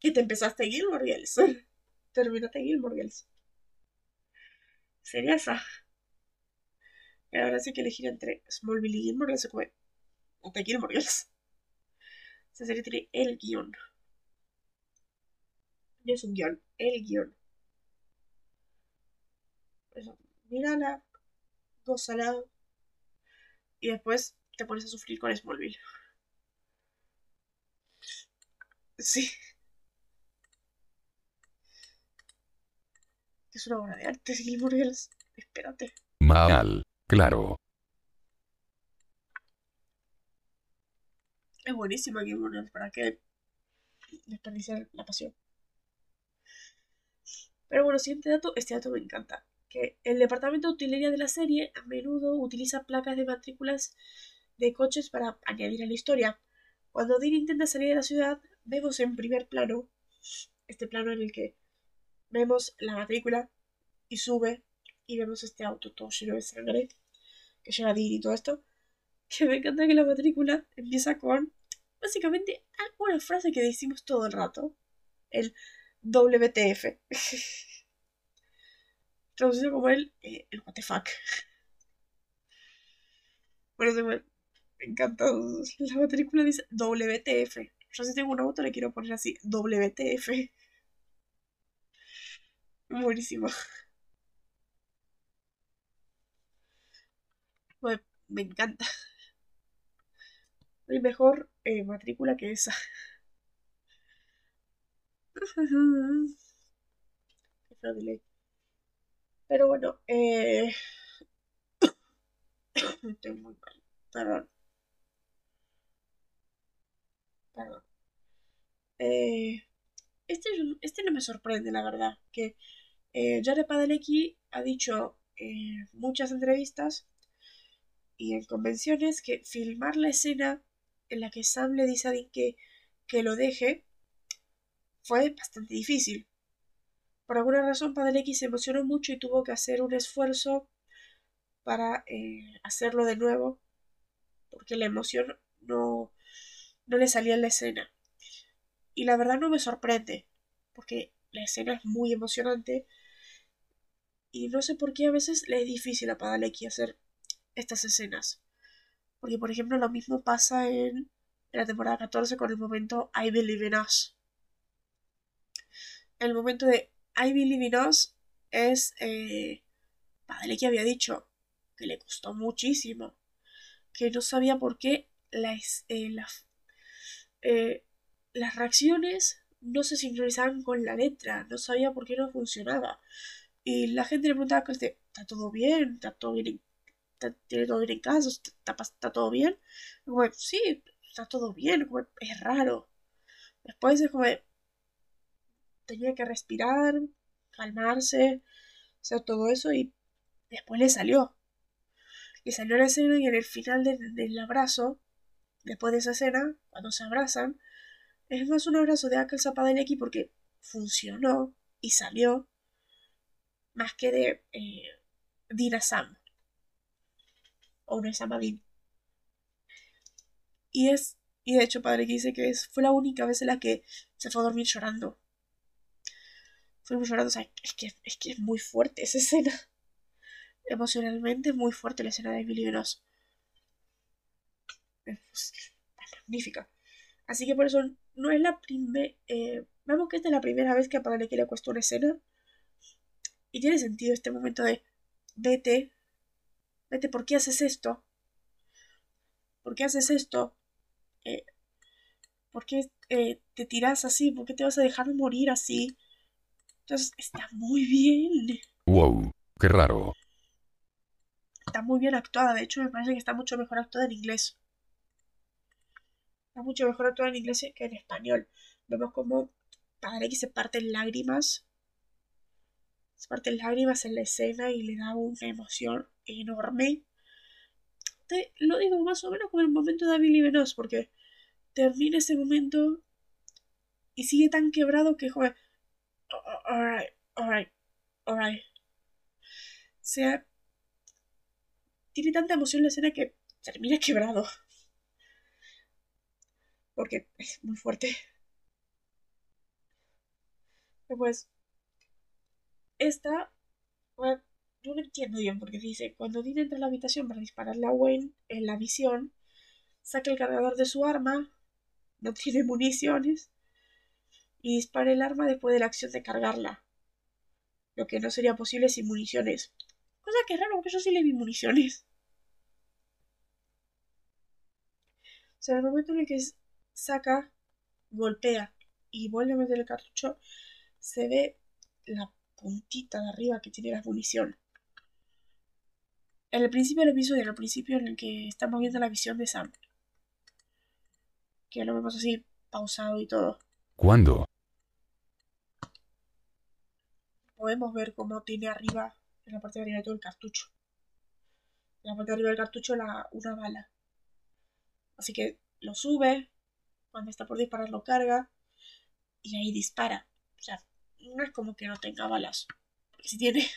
Y te empezaste Gilmore Girls. terminaste Gilmore Girls. Sería esa. Y ahora sí que elegir entre Smallville y Gilmore Girls se come. Hasta Gilmore Girls. Esa serie tiene el guion. No es un guion, el guion. Eso, mírala, gózala. Y después te pones a sufrir con Smallville. Sí. Es una obra de arte, Gilmore Girls. Espérate. Mal. Claro. Es buenísima Gilmore Girls. ¿Para qué desperdiciar la pasión? Pero bueno, siguiente dato. Este dato me encanta. Que el departamento de utilería de la serie a menudo utiliza placas de matrículas de coches para añadir a la historia. Cuando Dean intenta salir de la ciudad, vemos en primer plano, este plano en el que vemos la matrícula y sube y vemos este auto todo lleno de sangre que llega Dean y todo esto. Que me encanta que la matrícula empieza con básicamente una frase que decimos todo el rato. El WTF. Traducido como el, eh, el WTF. Por eso me, encanta. La matrícula dice WTF. Yo si tengo un auto le quiero poner así, WTF. Buenísimo. Me, encanta. hay mejor eh, matrícula que esa. Pero bueno, eh... estoy muy mal. Perdón. Perdón. Eh... Este, este no me sorprende, la verdad. Que eh, Jared Padalecki ha dicho en muchas entrevistas y en convenciones que filmar la escena en la que Sam le dice a Dean que, que lo deje fue bastante difícil. Por alguna razón, Padalecki se emocionó mucho y tuvo que hacer un esfuerzo para eh, hacerlo de nuevo, porque la emoción no, no le salía en la escena. Y la verdad no me sorprende, porque la escena es muy emocionante y no sé por qué a veces le es difícil a Padalecki hacer estas escenas. Porque, por ejemplo, lo mismo pasa en, la temporada 14 con el momento I Believe in Us. El momento de I Believe in Us es. Eh, Padalecki había dicho que le costó muchísimo. Que no sabía por qué las, eh, eh, las reacciones no se sincronizaban con la letra. No sabía por qué no funcionaba. Y la gente le preguntaba, ¿está todo bien? ¿Está todo bien? ¿Tiene todo bien en casa? ¿Está, todo bien? como, sí, está todo bien. es raro. Después es como, tenía que respirar, calmarse, hacer todo eso y después le salió. Le salió la escena y en el final del abrazo, después de esa escena, cuando se abrazan, es más un abrazo de Akel Zapadeleki porque funcionó y salió más que de eh, Dina Sam. O no es Amadin. Y es, y de hecho, padre que dice que es, fue la única vez en la que se fue a dormir llorando. Fue llorando, o sea, es que, es que es muy fuerte esa escena. Emocionalmente muy fuerte la escena de Billy Bros. Es, magnífica. Así que por eso no es la primera. Eh, vemos que esta es la primera vez que a que le cuesta una escena y tiene sentido este momento de vete, vete, ¿por qué haces esto? ¿Por qué haces esto? Eh, ¿Por qué eh, te tiras así? ¿Por qué te vas a dejar morir así? Entonces está muy bien. Wow, qué raro. Está muy bien actuada, de hecho me parece que está mucho mejor actuada en inglés. Está mucho mejor actuada en inglés que en español. Vemos como Padre que se parte en lágrimas se parte lágrimas en la escena y le da una emoción enorme. Te lo digo más o menos como el momento de Billy Venos, porque termina ese momento y sigue tan quebrado que, joder, alright, alright, alright. O sea, tiene tanta emoción la escena que termina quebrado. Porque es muy fuerte. Después, esta, bueno, yo no entiendo bien porque dice, cuando Dean entra a la habitación para dispararle a Wayne en la visión, saca el cargador de su arma, no tiene municiones, y dispara el arma después de la acción de cargarla. Lo que no sería posible sin municiones. Cosa que es raro, porque yo sí le vi municiones. O sea, en el momento en el que saca, golpea y vuelve a meter el cartucho, se ve la puntita de arriba que tiene la munición. En el principio del episodio, en el principio en el que estamos viendo la visión de Sam. Que lo vemos así, pausado y todo. ¿Cuándo? Podemos ver cómo tiene arriba, en la parte de arriba de todo el cartucho. En la parte de arriba del cartucho la, una bala. Así que lo sube, cuando está por disparar lo carga y ahí dispara. O sea, no es como que no tenga balas. Porque si tiene.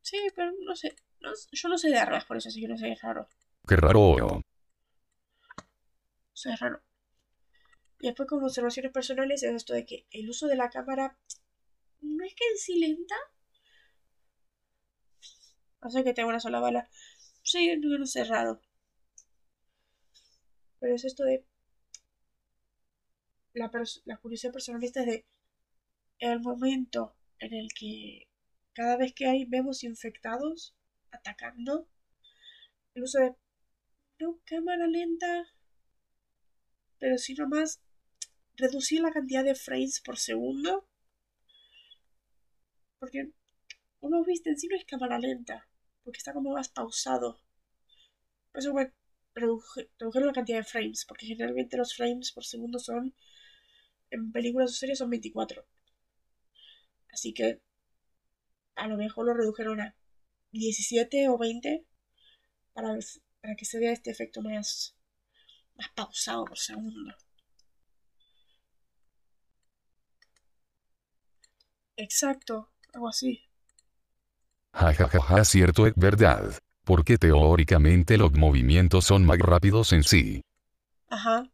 Sí, pero no sé. yo no sé de armas, por eso así que no sé, es raro. Qué raro. O sea, es raro. Y después como observaciones personales es esto de que el uso de la cámara no es que en sí lenta. No sé que tengo una sola bala. Sí, no, raro. Pero es esto de la, la curiosidad personalista es de el momento en el que cada vez que hay vemos infectados atacando, el uso de no cámara lenta, pero sino más reducir la cantidad de frames por segundo, porque uno viste en sí no es cámara lenta, porque está como más pausado. Por eso redujeron la cantidad de frames, porque generalmente los frames por segundo son en películas o series son 24. Así que a lo mejor lo redujeron a 17 o 20 para, para que se vea este efecto más, más pausado por segundo. Exacto, algo así. Jajajaja, cierto es verdad. Porque teóricamente los movimientos son más rápidos en sí. Ajá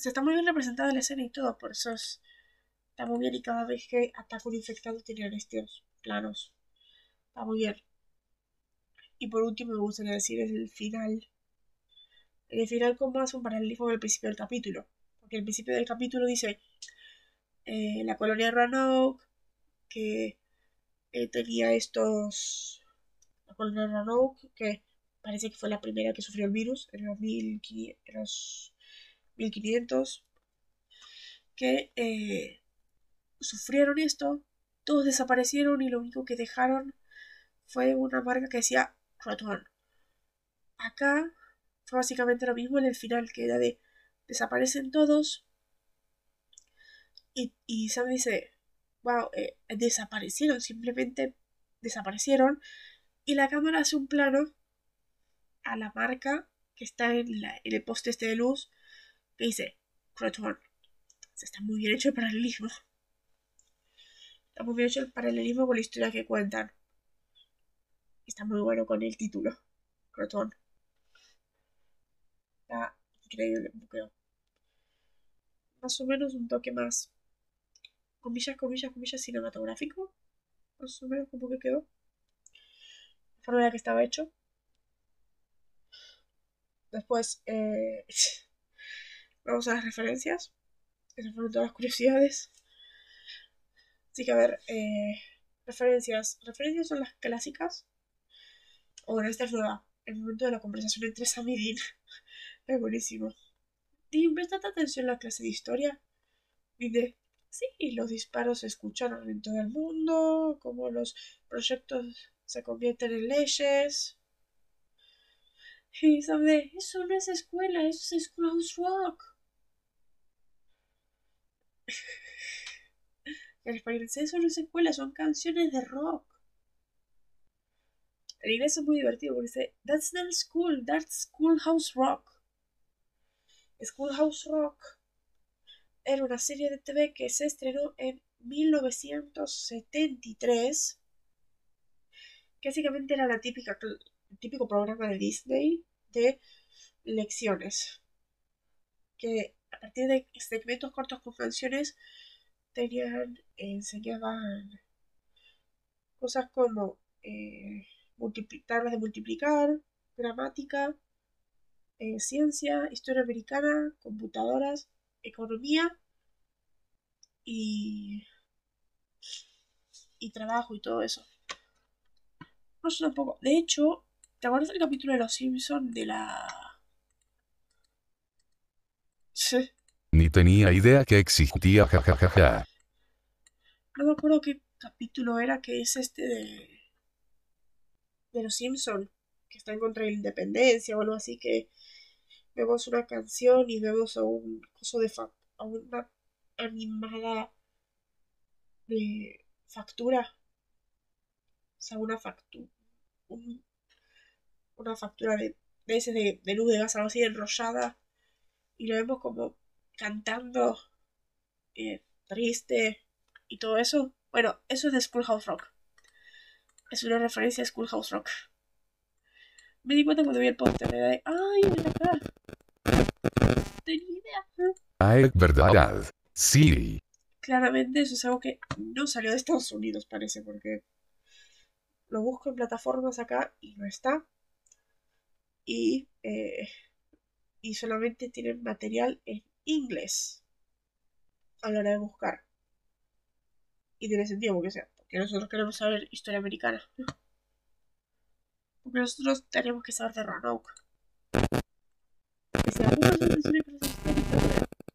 se está muy bien representada la escena y todo, por eso está muy bien y cada vez que ataca un infectado tiene estos planos. Está muy bien. Y por último me gustaría decir el final. El final como hace un paralelismo con el principio del capítulo. Porque el principio del capítulo dice eh, la colonia de Roanoke que eh, tenía estos... La de Roanoke que parece que fue la primera que sufrió el virus en los 1500 1500, que eh, sufrieron esto, todos desaparecieron y lo único que dejaron fue una marca que decía Rotom. Acá fue básicamente lo mismo en el final, que era de desaparecen todos. Y, y Sam dice, wow, eh, desaparecieron, simplemente desaparecieron. Y la cámara hace un plano a la marca que está en, la, en el poste este de luz que dice Croton. está muy bien hecho el paralelismo. Está muy bien hecho el paralelismo con la historia que cuentan. Está muy bueno con el título. Croton. Está increíble buqueo. Más o menos un toque más. Comillas, comillas, comillas cinematográfico. Más o menos como que quedó. La forma en la que estaba hecho. Después, eh. Vamos a las referencias. Esas fueron todas las curiosidades. Así que a ver, eh, referencias. Referencias son las clásicas. O bueno, esta es nueva. El momento de la conversación entre Sam y Dean. es buenísimo. Dean, presta atención a la clase de historia. Dice, sí, los disparos se escucharon en todo el mundo, como los proyectos se convierten en leyes. Y Sam de, eso no es escuela, eso es Rock. Español dice, eso no es escuela, son canciones de rock. En inglés es muy divertido porque dice, That's not school, that's Schoolhouse Rock. Schoolhouse Rock era una serie de TV que se estrenó en 1973. Que básicamente era la típica, el típico programa de Disney de lecciones. Que a partir de segmentos cortos con canciones tenían, enseñaban cosas como eh, tablas de multiplicar, gramática, eh, ciencia, historia americana, computadoras, economía y, y trabajo y todo eso. No sé tampoco. De hecho, ¿te acuerdas del capítulo de Los Simpsons de la... Sí. Ni tenía idea que existía, jajajaja. No me acuerdo qué capítulo era, que es este de de los Simpson que está en contra de la independencia o algo así, que vemos una canción y vemos a un coso de a una animada de factura. O sea, una factura. una factura de, de ese de, de, luz de gas, algo así enrollada. Y lo vemos como cantando eh, triste y todo eso. Bueno, eso es de Schoolhouse Rock es una referencia a Schoolhouse Rock. Me di cuenta cuando vi el póster de ¡Ay, mira acá! Tenía idea. Ay, verdad. Sí. Claramente eso es algo que no salió de Estados Unidos, parece, porque lo busco en plataformas acá y no está. Y, eh, y solamente tienen material en inglés a la hora de buscar. Y tiene sentido porque sea que nosotros queremos saber historia americana. Porque nosotros tenemos que saber de Roanoke.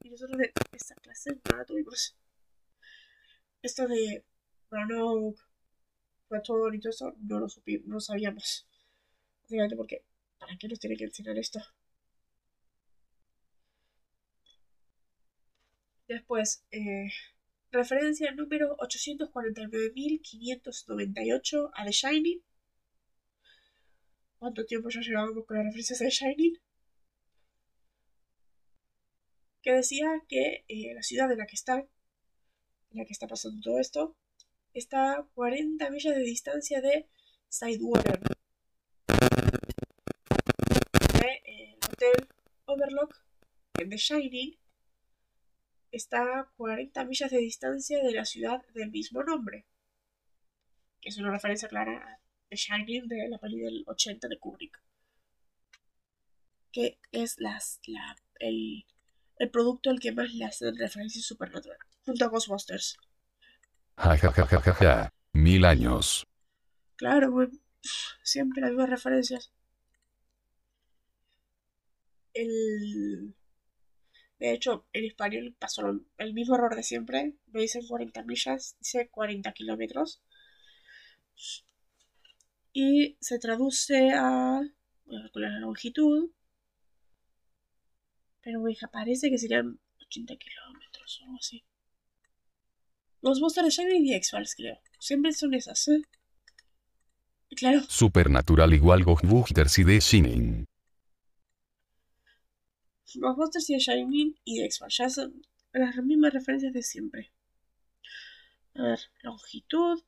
Y nosotros de esa clase no la tuvimos. Esto de Roanoke, Platón y todo eso, no lo supimos, no sabíamos. Básicamente porque, ¿para qué nos tiene que enseñar esto? Después, eh, Referencia número 849.598 a The Shining. ¿Cuánto tiempo ya llevábamos con las referencias a The Shining? Que decía que eh, la ciudad en la que está, en la que está pasando todo esto, está a 40 millas de distancia de Sidewater. De, el hotel Overlook en The Shining está a 40 millas de distancia de la ciudad del mismo nombre. Es una referencia clara a The Shining de la peli del 80 de Kubrick. Que es las, la, el, el, producto al que más le hacen referencia Supernatural, junto a Ghostbusters. Ja, ja, ja, ja, ja, Mil años. Claro, Siempre las mismas referencias. El de hecho, en español pasó el mismo error de siempre. No dice 40 millas, dice 40 kilómetros. Y se traduce a. Voy a calcular la longitud. Pero me parece que serían 80 kilómetros o algo así. Los Monsters de Shining y X-Files, creo. Siempre son esas, ¿eh? Claro. Supernatural igual Ghostbusters y The Shining. Ghostbusters y The Shining y X-Files. Ya son las mismas referencias de siempre. A ver, longitud.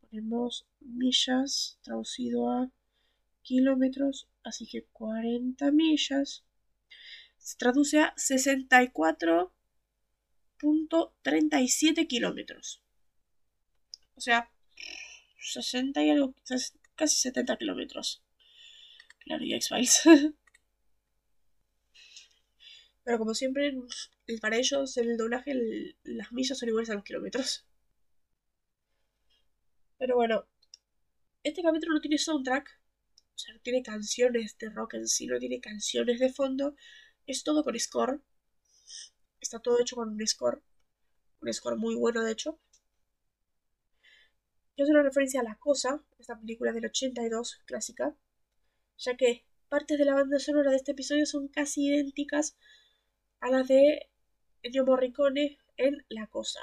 Ponemos millas traducido a kilómetros. Así que 40 millas. Se traduce a 64.37 kilómetros. O sea, 60 y algo, casi 70 kilómetros. Claro, y X-Files. Pero como siempre, para ellos el doblaje las millas son iguales a los kilómetros. Pero bueno, este capítulo no tiene soundtrack, o sea, no tiene canciones de rock en sí, no tiene canciones de fondo, es todo con score. Está todo hecho con un score, un score muy bueno de hecho. Y es una referencia a La Cosa, esta película del 82 clásica, ya que partes de la banda sonora de este episodio son casi idénticas a la de Ennio Morricone en La Cosa.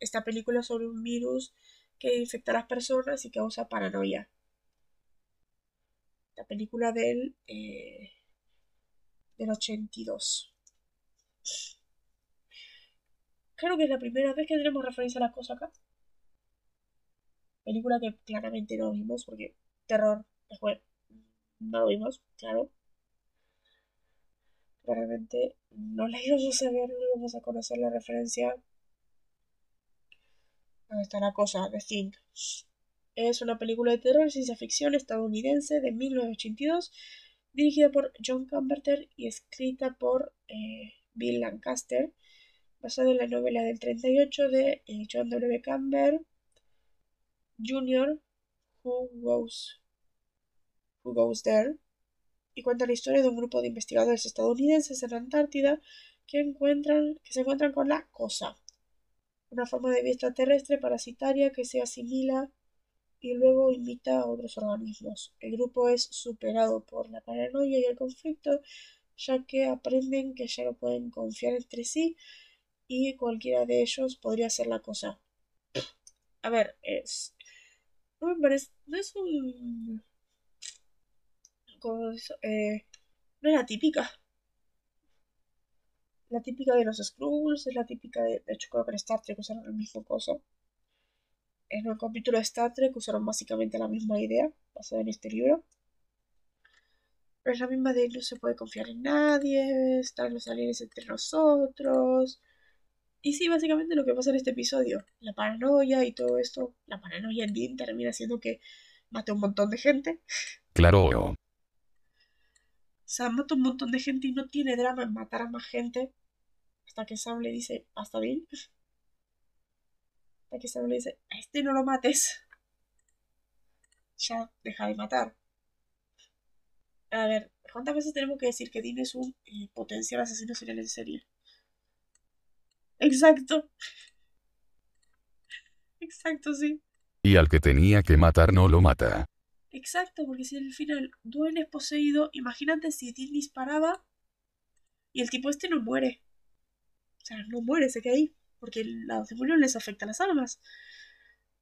esta película sobre un virus que infecta a las personas y causa paranoia. La película del, eh, del 82. Creo que es la primera vez que tenemos referencia a las cosas acá. Película que claramente no vimos porque terror después no lo vimos, claro. Claramente no la íbamos a ver, no íbamos a conocer la referencia. Ahí está la cosa, The Thing. Es una película de terror y ciencia ficción estadounidense de 1982, dirigida por John Camberter y escrita por eh, Bill Lancaster, basada en la novela del 38 de eh, John W. Campbell Jr., Who Goes, Who Goes There, y cuenta la historia de un grupo de investigadores estadounidenses en la Antártida que, encuentran, que se encuentran con la cosa, una forma de vida extraterrestre parasitaria que se asimila y luego imita a otros organismos. El grupo es superado por la paranoia y el conflicto, ya que aprenden que ya no pueden confiar entre sí y cualquiera de ellos podría ser la cosa. A ver, es. No me parece. No es un. Eh, no es la típica. La típica de los Skrulls, es la típica de. De hecho, creo que en Star Trek usaron el mismo coso. En un capítulo de Star Trek usaron básicamente la misma idea, basada en este libro. Pero es la misma de no se puede confiar en nadie, están los aliens entre nosotros. Y sí, básicamente lo que pasa en este episodio, la paranoia y todo esto, la paranoia en Dean termina siendo que mate un montón de gente. Claro. O sea, mata un montón de gente y no tiene drama en matar a más gente. Hasta que Sam le dice, hasta Dean. Hasta que Sam le dice, a este no lo mates. Ya, deja de matar. A ver, ¿cuántas veces tenemos que decir que Dean es un eh, potencial asesino serial en serie? Exacto. Exacto, sí. Y al que tenía que matar no lo mata. Exacto, porque si al final Dwayne es poseído, imagínate si Dean disparaba y el tipo este no muere. O sea, no muere, se queda ahí. Porque los demonios les afecta las almas.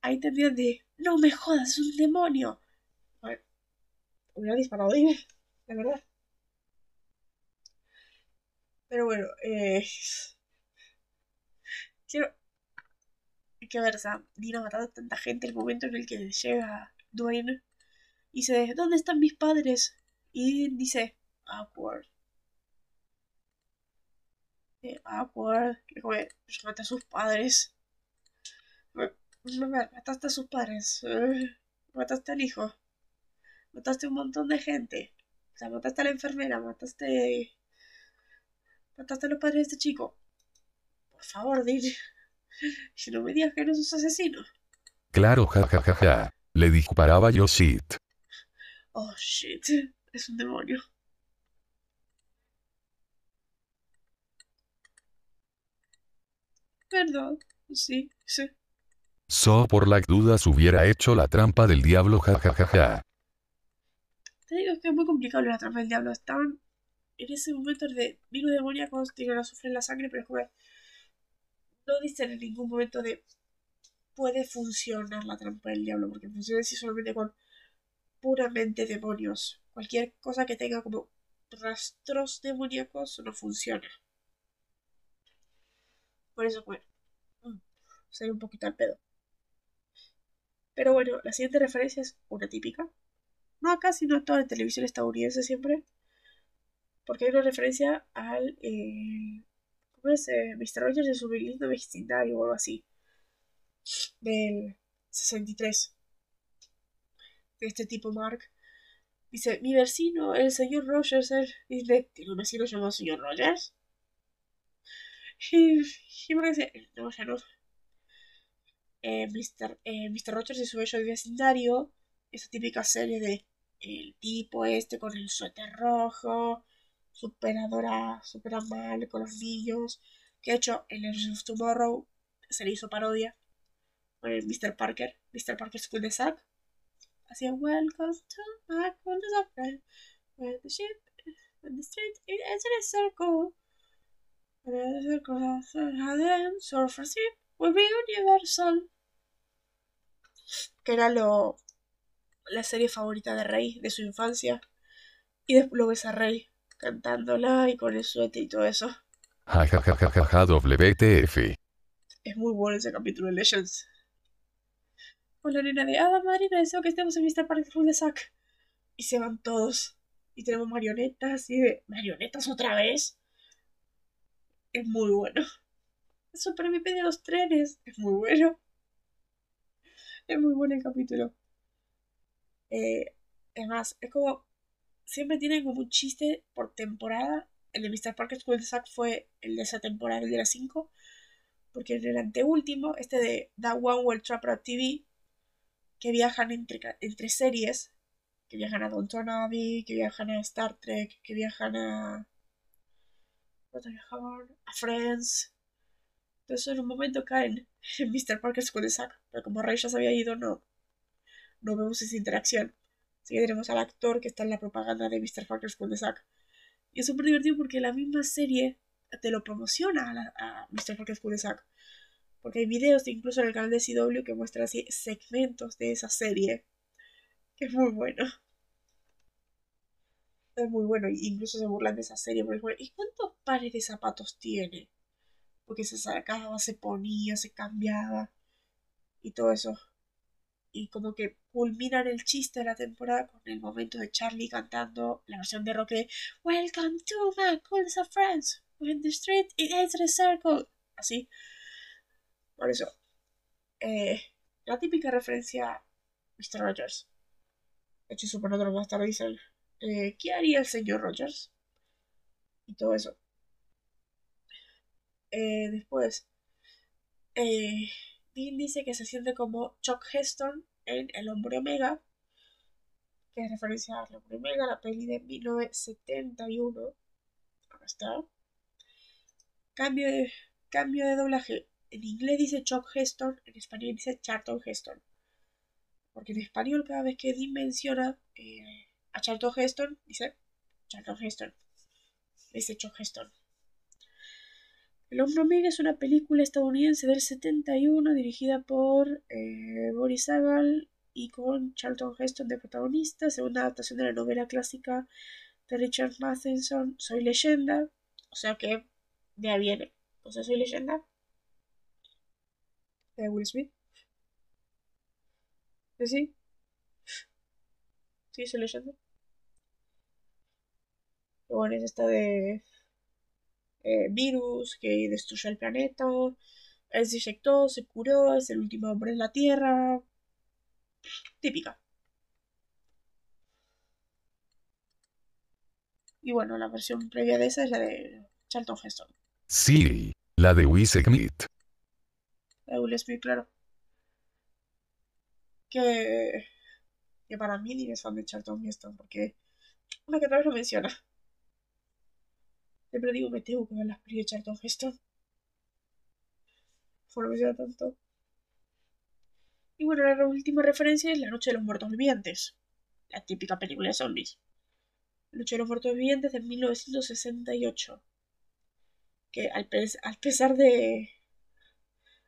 Ahí tendrían de, no me jodas, es un demonio. Bueno, hubiera disparado ahí, de verdad. Pero bueno, eh... Quiero... Que ver, o sea, Dean ha matado a tanta gente el momento en el que llega Dwayne y dice, ¿dónde están mis padres? Y dice, awkward. Awkward. Y como, yo maté a sus padres. Mataste a sus padres. Eh, mataste al hijo. Mataste a un montón de gente. O sea, mataste a la enfermera, mataste... Mataste a los padres de este chico. Por favor, dile. Si no me digas que no sos asesino. Claro, jajajaja. Ja, ja, ja. Le disparaba yo shit. Oh, shit. Es un demonio. Perdón. Sí, sí. So por las dudas hubiera hecho la trampa del diablo, jajajaja. Te digo que es muy complicado la trampa del diablo. Estaban en ese momento de virus demoníacos, tienen azufre en la sangre, pero es como no dicen en ningún momento de puede funcionar la trampa del diablo, porque funciona así solamente con puramente demonios. Cualquier cosa que tenga como rastros demoníacos no funciona. Por eso, bueno, mm, sería un poquito al pedo. Pero bueno, la siguiente referencia es una típica. No acá, sino en toda la televisión estadounidense siempre. Porque hay una referencia al eh, ¿Cómo es? Eh, Mr. Rogers de su lindo vecindario o algo así. Del 63. De este tipo, Mark. Dice, mi vecino, el señor Rogers, dice, ¿tiene un vecino llamado señor Rogers? Dice, no, ya no. Eh, Mr., eh, Mr. Rogers y su bello vecindario, esa típica serie de el tipo este con el suéter rojo, superadora, supera mal con los niños. Que de hecho en Legends of Tomorrow se le hizo parodia el Mr. Parker, Mr. Parker School de Zack. Hacía Welcome to my world of the ship and the street is in a circle. Universal. Que era lo. la serie favorita de Rey de su infancia. Y después lo ves a Rey cantándola y con el suéter y todo eso. WTF. Es muy bueno ese capítulo de Legends. Hola nena de Ada Marina, deseo que estemos en Mr. Park Full de Sack. Y se van todos. Y tenemos marionetas y de. ¿Marionetas otra vez? Es muy bueno. Super mi de los trenes. Es muy bueno. Es muy bueno el capítulo. Eh, es más, es como. Siempre tienen como un chiste por temporada. El de Mr. Parker School Sack fue el de esa temporada, el de las 5. Porque en el anteúltimo, este de That One World Trapper TV, que viajan entre, entre series, que viajan a Downton Abbey, que viajan a Star Trek, que viajan a. A Friends. Entonces en un momento caen en Mr. Parker School Sack. Pero como Rey ya se había ido, no, no vemos esa interacción. Así que tenemos al actor que está en la propaganda de Mr. Parker School Sack. Y es súper divertido porque la misma serie te lo promociona a, Mr. Parker School Sack. Porque hay videos, incluso en el canal de CW, que muestran así segmentos de esa serie. Que es muy bueno. Es muy bueno. Incluso se burlan de esa serie. ¿Y cuántos pares de zapatos tiene? Porque se sacaba, se ponía, se cambiaba. Y todo eso. Y como que culminan el chiste de la temporada con el momento de Charlie cantando la versión de rock de Welcome to my coolest of friends. When the street is the circle. Así. Por eso. Eh, la típica referencia a Mr. Rogers. De hecho, Supernatural más tarde dicen, eh, ¿qué haría el señor Rogers? Y todo eso. Eh, después, eh, Dean dice que se siente como Chuck Heston en El Hombre Omega, que es referencia a El Hombre Omega, la peli de 1971. Acá está. Cambio de, cambio de doblaje. En inglés dice Chuck Heston, en español dice Charlton Heston. Porque en español cada vez que Dean menciona eh, a Charlton Heston, dice Charlton Heston. Dice Chuck Heston. El Hombre Omega es una película estadounidense del 71 dirigida por eh, Boris Agal y con Charlton Heston de protagonista, segunda adaptación de la novela clásica de Richard Matheson, Soy leyenda, o sea que de ahí viene. O sea, soy leyenda. De Will Smith. ¿Sí? Sí, soy leyenda. Bueno, es esta de eh, virus que destruyó el planeta. Él se inyectó, se curó, es el último hombre en la Tierra. Típica. Y bueno, la versión previa de esa es la de Charlton Heston. Sí, la de Will Smith. La de Will Smith, claro. Que, que para mí ni es fan de Charlton Heston, porque una que otra vez lo menciona. Siempre digo, me tengo que ver las películas de Charlton Heston. Por no tanto. Y bueno, la última referencia es La Noche de los Muertos Vivientes. La típica película de zombies. La Noche de los Muertos Vivientes de 1968. Que al, pesar de.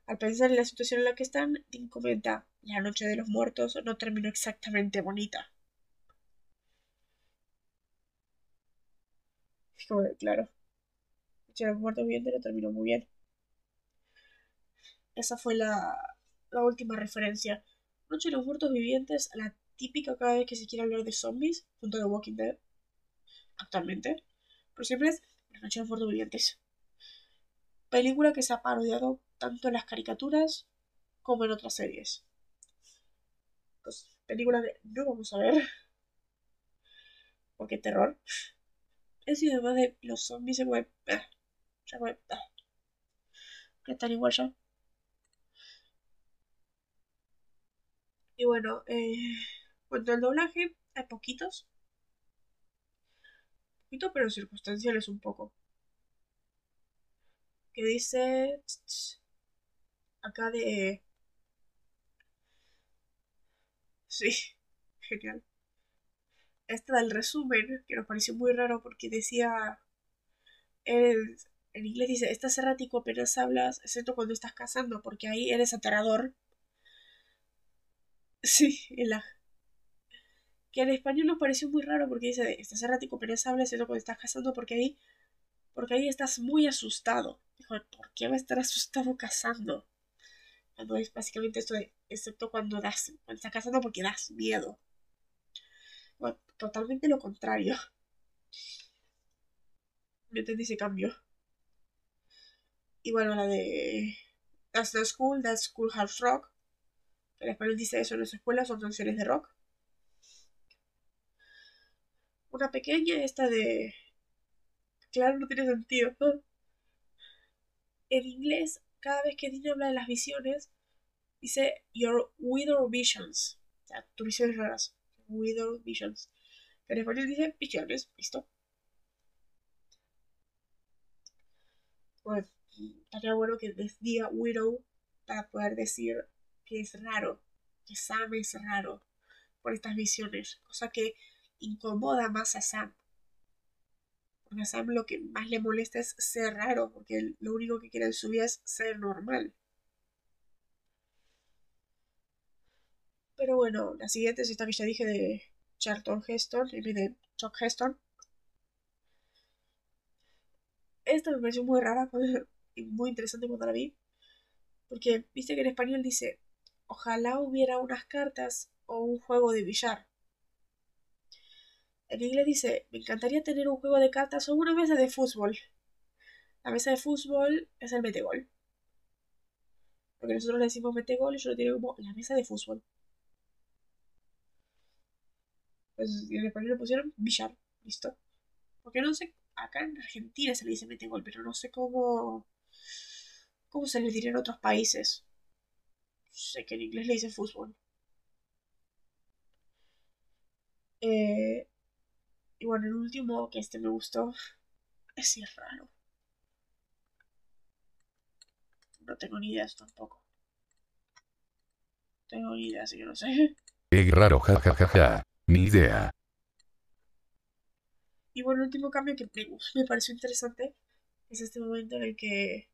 Al pensar en la situación en la que están, Tim comenta: La Noche de los Muertos no terminó exactamente bonita. claro. Si los muertos vivientes lo terminó muy bien. Esa fue la, la última referencia. Noche de los muertos vivientes, la típica cada vez que se quiere hablar de zombies, junto a The Walking Dead, actualmente. Pero siempre es La Noche de los muertos vivientes. Película que se ha parodiado tanto en las caricaturas como en otras series. Pues, película que no vamos a ver. Porque terror y además de los zombies se web. Ya web. Que están igual ya. Y bueno, eh, cuanto al doblaje, hay poquitos. Poquito, pero circunstanciales un poco. Que dice. Acá de. Sí, genial esta del resumen, que nos pareció muy raro porque decía, en inglés dice, estás errático apenas hablas, excepto cuando estás cazando, porque ahí eres aterrador. Sí, en la... Que en español nos pareció muy raro porque dice, estás errático apenas hablas, excepto cuando estás cazando, porque ahí... Porque ahí estás muy asustado. Dijo, ¿por qué va a estar asustado cazando? Cuando es básicamente esto de, excepto cuando das, cuando estás cazando porque das miedo. Bueno, totalmente lo contrario. ¿Me entendí ese cambio? Y bueno, la de That's the School, That's School House Rock. En español dice eso en las escuelas, son canciones de rock. Una pequeña, esta de. Claro, no tiene sentido. En inglés, cada vez que Dina habla de las visiones, dice Your Widow Visions. O sea, tus visiones raras. Widow Visions. En español dice visiones, listo. Pues estaría bueno que les diga Widow para poder decir que es raro, que Sam es raro por estas visiones, cosa que incomoda más a Sam. Lo que más le molesta es ser raro, porque lo único que quiere en su vida es ser normal. Pero bueno, la siguiente es esta que ya dije de Charlton Heston, en vez de Chuck Heston. Esta me pareció muy rara y muy interesante cuando la vi. Porque viste que en español dice, ojalá hubiera unas cartas o un juego de billar. En inglés dice, me encantaría tener un juego de cartas o una mesa de fútbol. La mesa de fútbol es el metegol. Porque nosotros le decimos metegol y yo lo tengo como la mesa de fútbol. Pues en español le pusieron billar. Listo. Porque no sé, acá en Argentina se le dice metegol, pero no sé cómo. cómo se le diría en otros países. Sé que en inglés le dice fútbol. Eh, y bueno, el último que este me gustó es si es raro. No tengo ni ideas tampoco. tengo ni idea, así que no sé. Es raro, jajajaja. Ni idea. Y bueno, el último cambio que me, me pareció interesante es este momento en el que.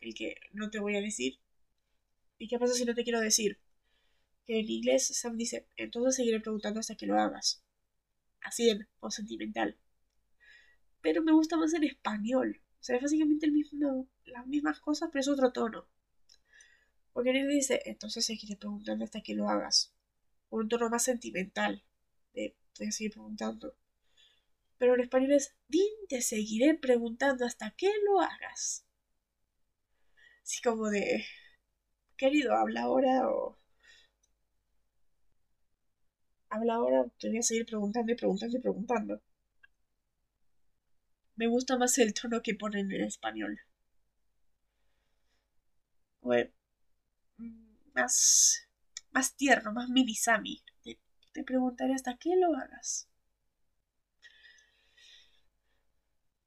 el que no te voy a decir. ¿Y qué pasa si no te quiero decir? Que en inglés Sam dice, entonces seguiré preguntando hasta que lo hagas así en o sentimental. Pero me gusta más en español. O sea, es básicamente el mismo, las mismas cosas, pero es otro tono. Porque él dice, entonces seguiré preguntando hasta que lo hagas. Un tono más sentimental. De, seguir preguntando. Pero en español es, Din, te seguiré preguntando hasta que lo hagas. Así como de, querido, habla ahora o habla ahora, te voy a seguir preguntando y preguntando y preguntando. Me gusta más el tono que ponen en español. Más, más tierno, más minisami. Te, te preguntaré hasta qué lo hagas.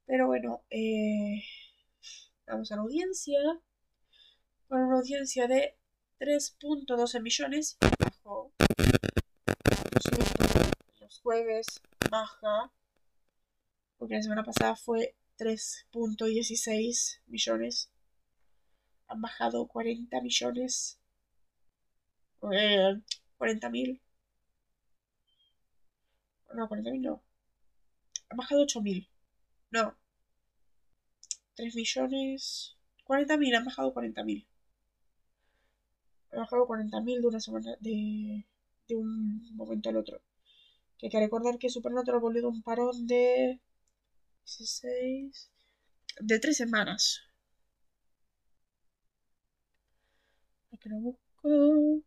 Pero bueno, eh, vamos a la audiencia. Con una audiencia de 3.12 millones los jueves baja, porque la semana pasada fue 3.16 millones. Han bajado 40 millones. Eh, 40 mil. No, 40 mil no. Han bajado 8 mil. No. 3 millones. 40 mil, han bajado 40 mil. Han bajado 40 mil de una semana. De de un momento al otro. Que hay que recordar que Supernatural volvió de un parón de 16 de tres semanas. Aquí lo busco.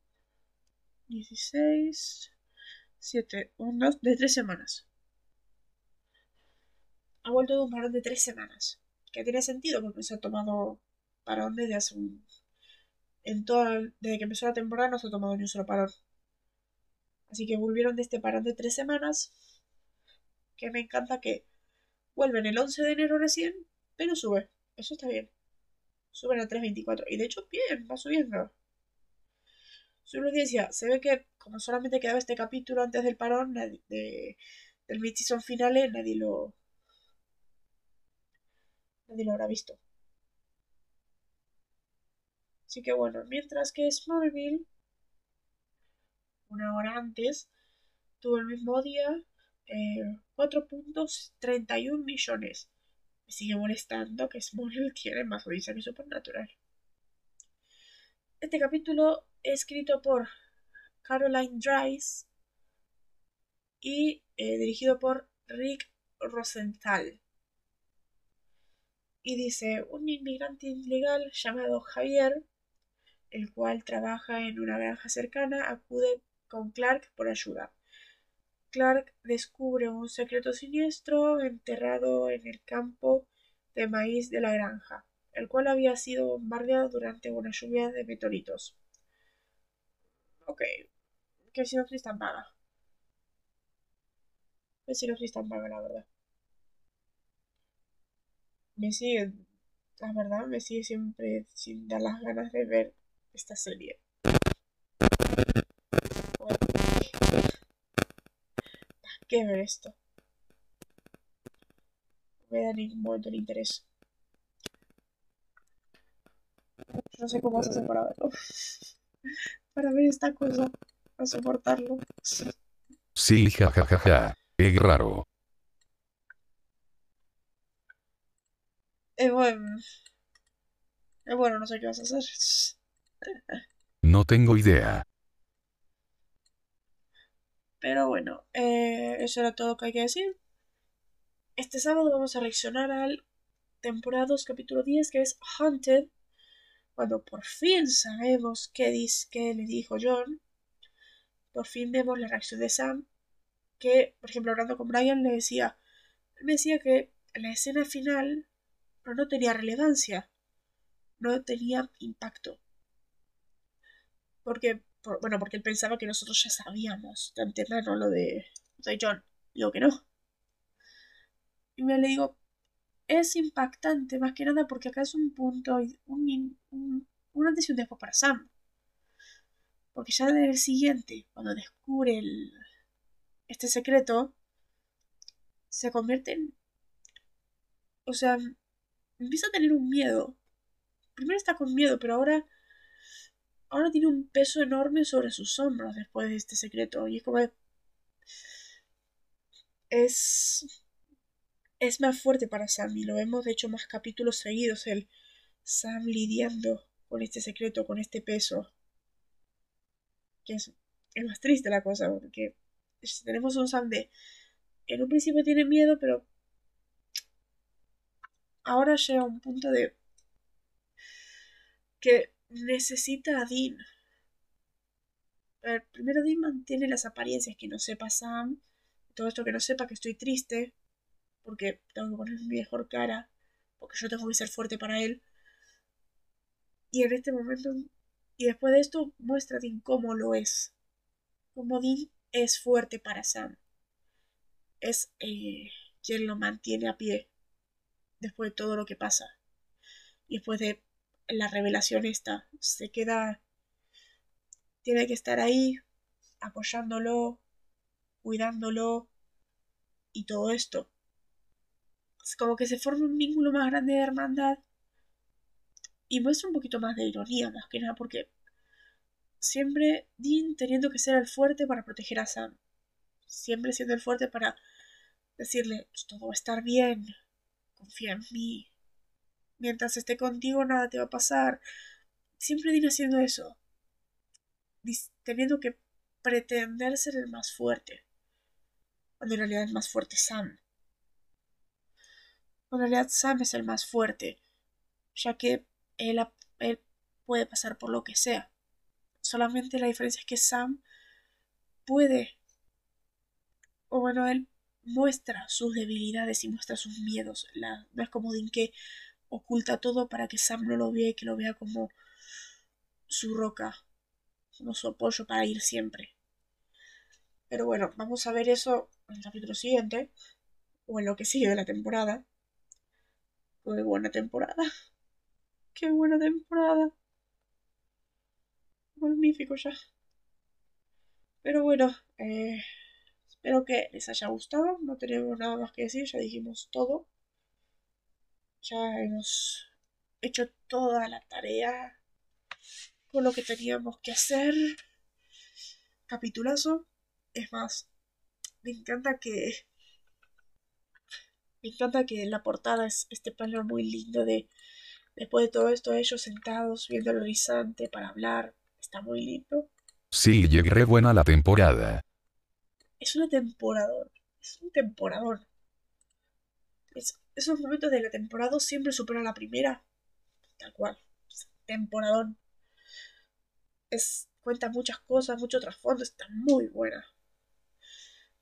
16 7 1 de tres semanas. Ha vuelto de un parón de tres semanas. Que tiene sentido porque se ha tomado parón desde hace un. En toda, desde que empezó la temporada no se ha tomado ni un solo parón. Así que volvieron de este parón de tres semanas. Que me encanta que vuelven el 11 de enero recién, pero sube. Eso está bien. Suben a 3.24. Y de hecho, bien, va subiendo. Su audiencia, se ve que como solamente quedaba este capítulo antes del parón de, del mid-season finales, nadie lo. nadie lo habrá visto. Así que bueno, mientras que Smallville, una hora antes, tuvo el mismo día eh, 4.31 millones. Me sigue molestando que Smallville tiene más audiencia que Supernatural. Este capítulo es escrito por Caroline Dries y eh, dirigido por Rick Rosenthal. Y dice, un inmigrante ilegal llamado Javier, el cual trabaja en una granja cercana, acude con Clark por ayuda. Clark descubre un secreto siniestro enterrado en el campo de maíz de la granja, el cual había sido bombardeado durante una lluvia de meteoritos. Ok, qué sinopsis tan vaga. Qué sinopsis tan vaga, la verdad. Me sigue, la verdad, me sigue siempre sin dar las ganas de ver esta serie. Qué ver esto. No me da ningún momento el interés. No sé cómo vas a hacer para verlo. para ver esta cosa. A soportarlo. Sí, jajajaja. Ja, ja, ja. Qué raro. Es bueno. Es bueno, no sé qué vas a hacer. No tengo idea. Pero bueno, eh, eso era todo lo que hay que decir. Este sábado vamos a reaccionar al temporada 2, capítulo 10, que es Haunted. Cuando por fin sabemos qué, dice, qué le dijo John, por fin vemos la reacción de Sam. Que, por ejemplo, hablando con Brian, le decía, me decía que la escena final no tenía relevancia, no tenía impacto. Porque bueno, porque él pensaba que nosotros ya sabíamos de antemano lo de, de John. Digo que no. Y me le digo, es impactante más que nada porque acá es un punto, un, un, un antes y un después para Sam. Porque ya en el siguiente, cuando descubre el, este secreto, se convierte en... O sea, empieza a tener un miedo. Primero está con miedo, pero ahora ahora tiene un peso enorme sobre sus hombros después de este secreto. Y es como... Es... Es más fuerte para Sam y lo vemos de hecho más capítulos seguidos, el Sam lidiando con este secreto, con este peso. Que es, es más triste la cosa, porque tenemos un Sam de... En un principio tiene miedo, pero ahora llega un punto de que necesita a Dean. primero Dean mantiene las apariencias que no sepa Sam. Todo esto que no sepa que estoy triste. Porque tengo que poner mi mejor cara. Porque yo tengo que ser fuerte para él. Y en este momento. Y después de esto muestra a Dean cómo lo es. Cómo Dean es fuerte para Sam. Es eh, quien lo mantiene a pie. Después de todo lo que pasa. Y después de la revelación esta. Se queda. Tiene que estar ahí, apoyándolo, cuidándolo y todo esto. Es como que se forma un vínculo más grande de hermandad y muestra un poquito más de ironía, más que nada, porque siempre Dean teniendo que ser el fuerte para proteger a Sam. Siempre siendo el fuerte para decirle, pues, todo va a estar bien, confía en mí, mientras esté contigo nada te va a pasar. Siempre viene haciendo eso, teniendo que pretender ser el más fuerte, cuando en realidad el más fuerte es Sam. Cuando en realidad Sam es el más fuerte, ya que él, él puede pasar por lo que sea. Solamente la diferencia es que Sam puede, o bueno, él muestra sus debilidades y muestra sus miedos. La, no es como Dean que oculta todo para que Sam no lo vea y que lo vea como su roca, como su apoyo para ir siempre. Pero bueno, vamos a ver eso en el capítulo siguiente, o en lo que sigue de la temporada. Qué buena temporada. Qué buena temporada. Magnífico ya. Pero bueno, eh, espero que les haya gustado. No tenemos nada más que decir, ya dijimos todo. Ya hemos hecho toda la tarea con lo que teníamos que hacer. Capitulazo. Es más, me encanta que. Me encanta que la portada es este plano muy lindo de. Después de todo esto, ellos sentados viendo el horizonte para hablar. Está muy lindo. Sí, llegué buena la temporada. Es una temporador. Es un temporador. Es, esos momentos de la temporada siempre superan la primera. Tal cual. Temporadón. Es, cuenta muchas cosas, mucho trasfondo. Está muy buena.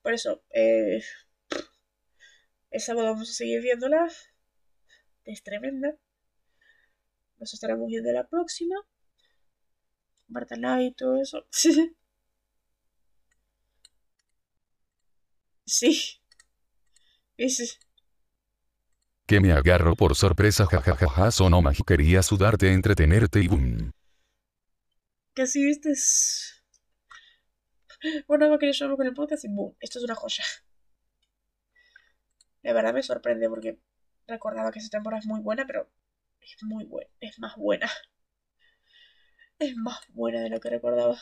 Por eso, eh, el sábado vamos a seguir viéndola. Es tremenda. Nos estaremos viendo la próxima. Marta y todo eso. sí. Es, Que me agarro por sorpresa, jajajaja, sonó quería sudarte, entretenerte y boom. que si viste. Bueno, no quería llevarlo con el podcast y boom, esto es una joya. De verdad me sorprende porque recordaba que esa temporada es muy buena, pero es muy buena, es más buena. Es más buena de lo que recordaba.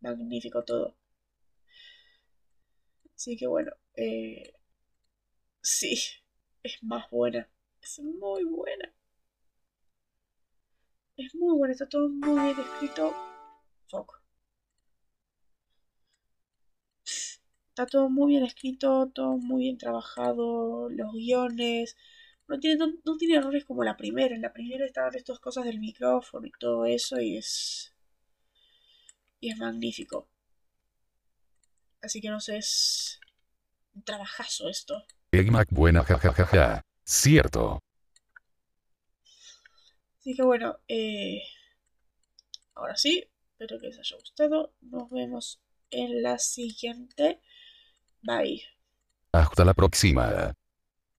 Magnífico todo. Así que bueno, eh, sí, es más buena. Es muy buena. Es muy buena, está todo muy bien escrito. Fuck. Está todo muy bien escrito, todo muy bien trabajado, los guiones. No tiene, no, tiene errores como la primera. En la primera estaban estas cosas del micrófono y todo eso y es... Y es magnífico. Así que no sé, es... Un trabajazo esto. Mac buena, jajajaja. Cierto. Así que bueno, eh, ahora sí, espero que les haya gustado. Nos vemos en la siguiente. Bye. Hasta la próxima.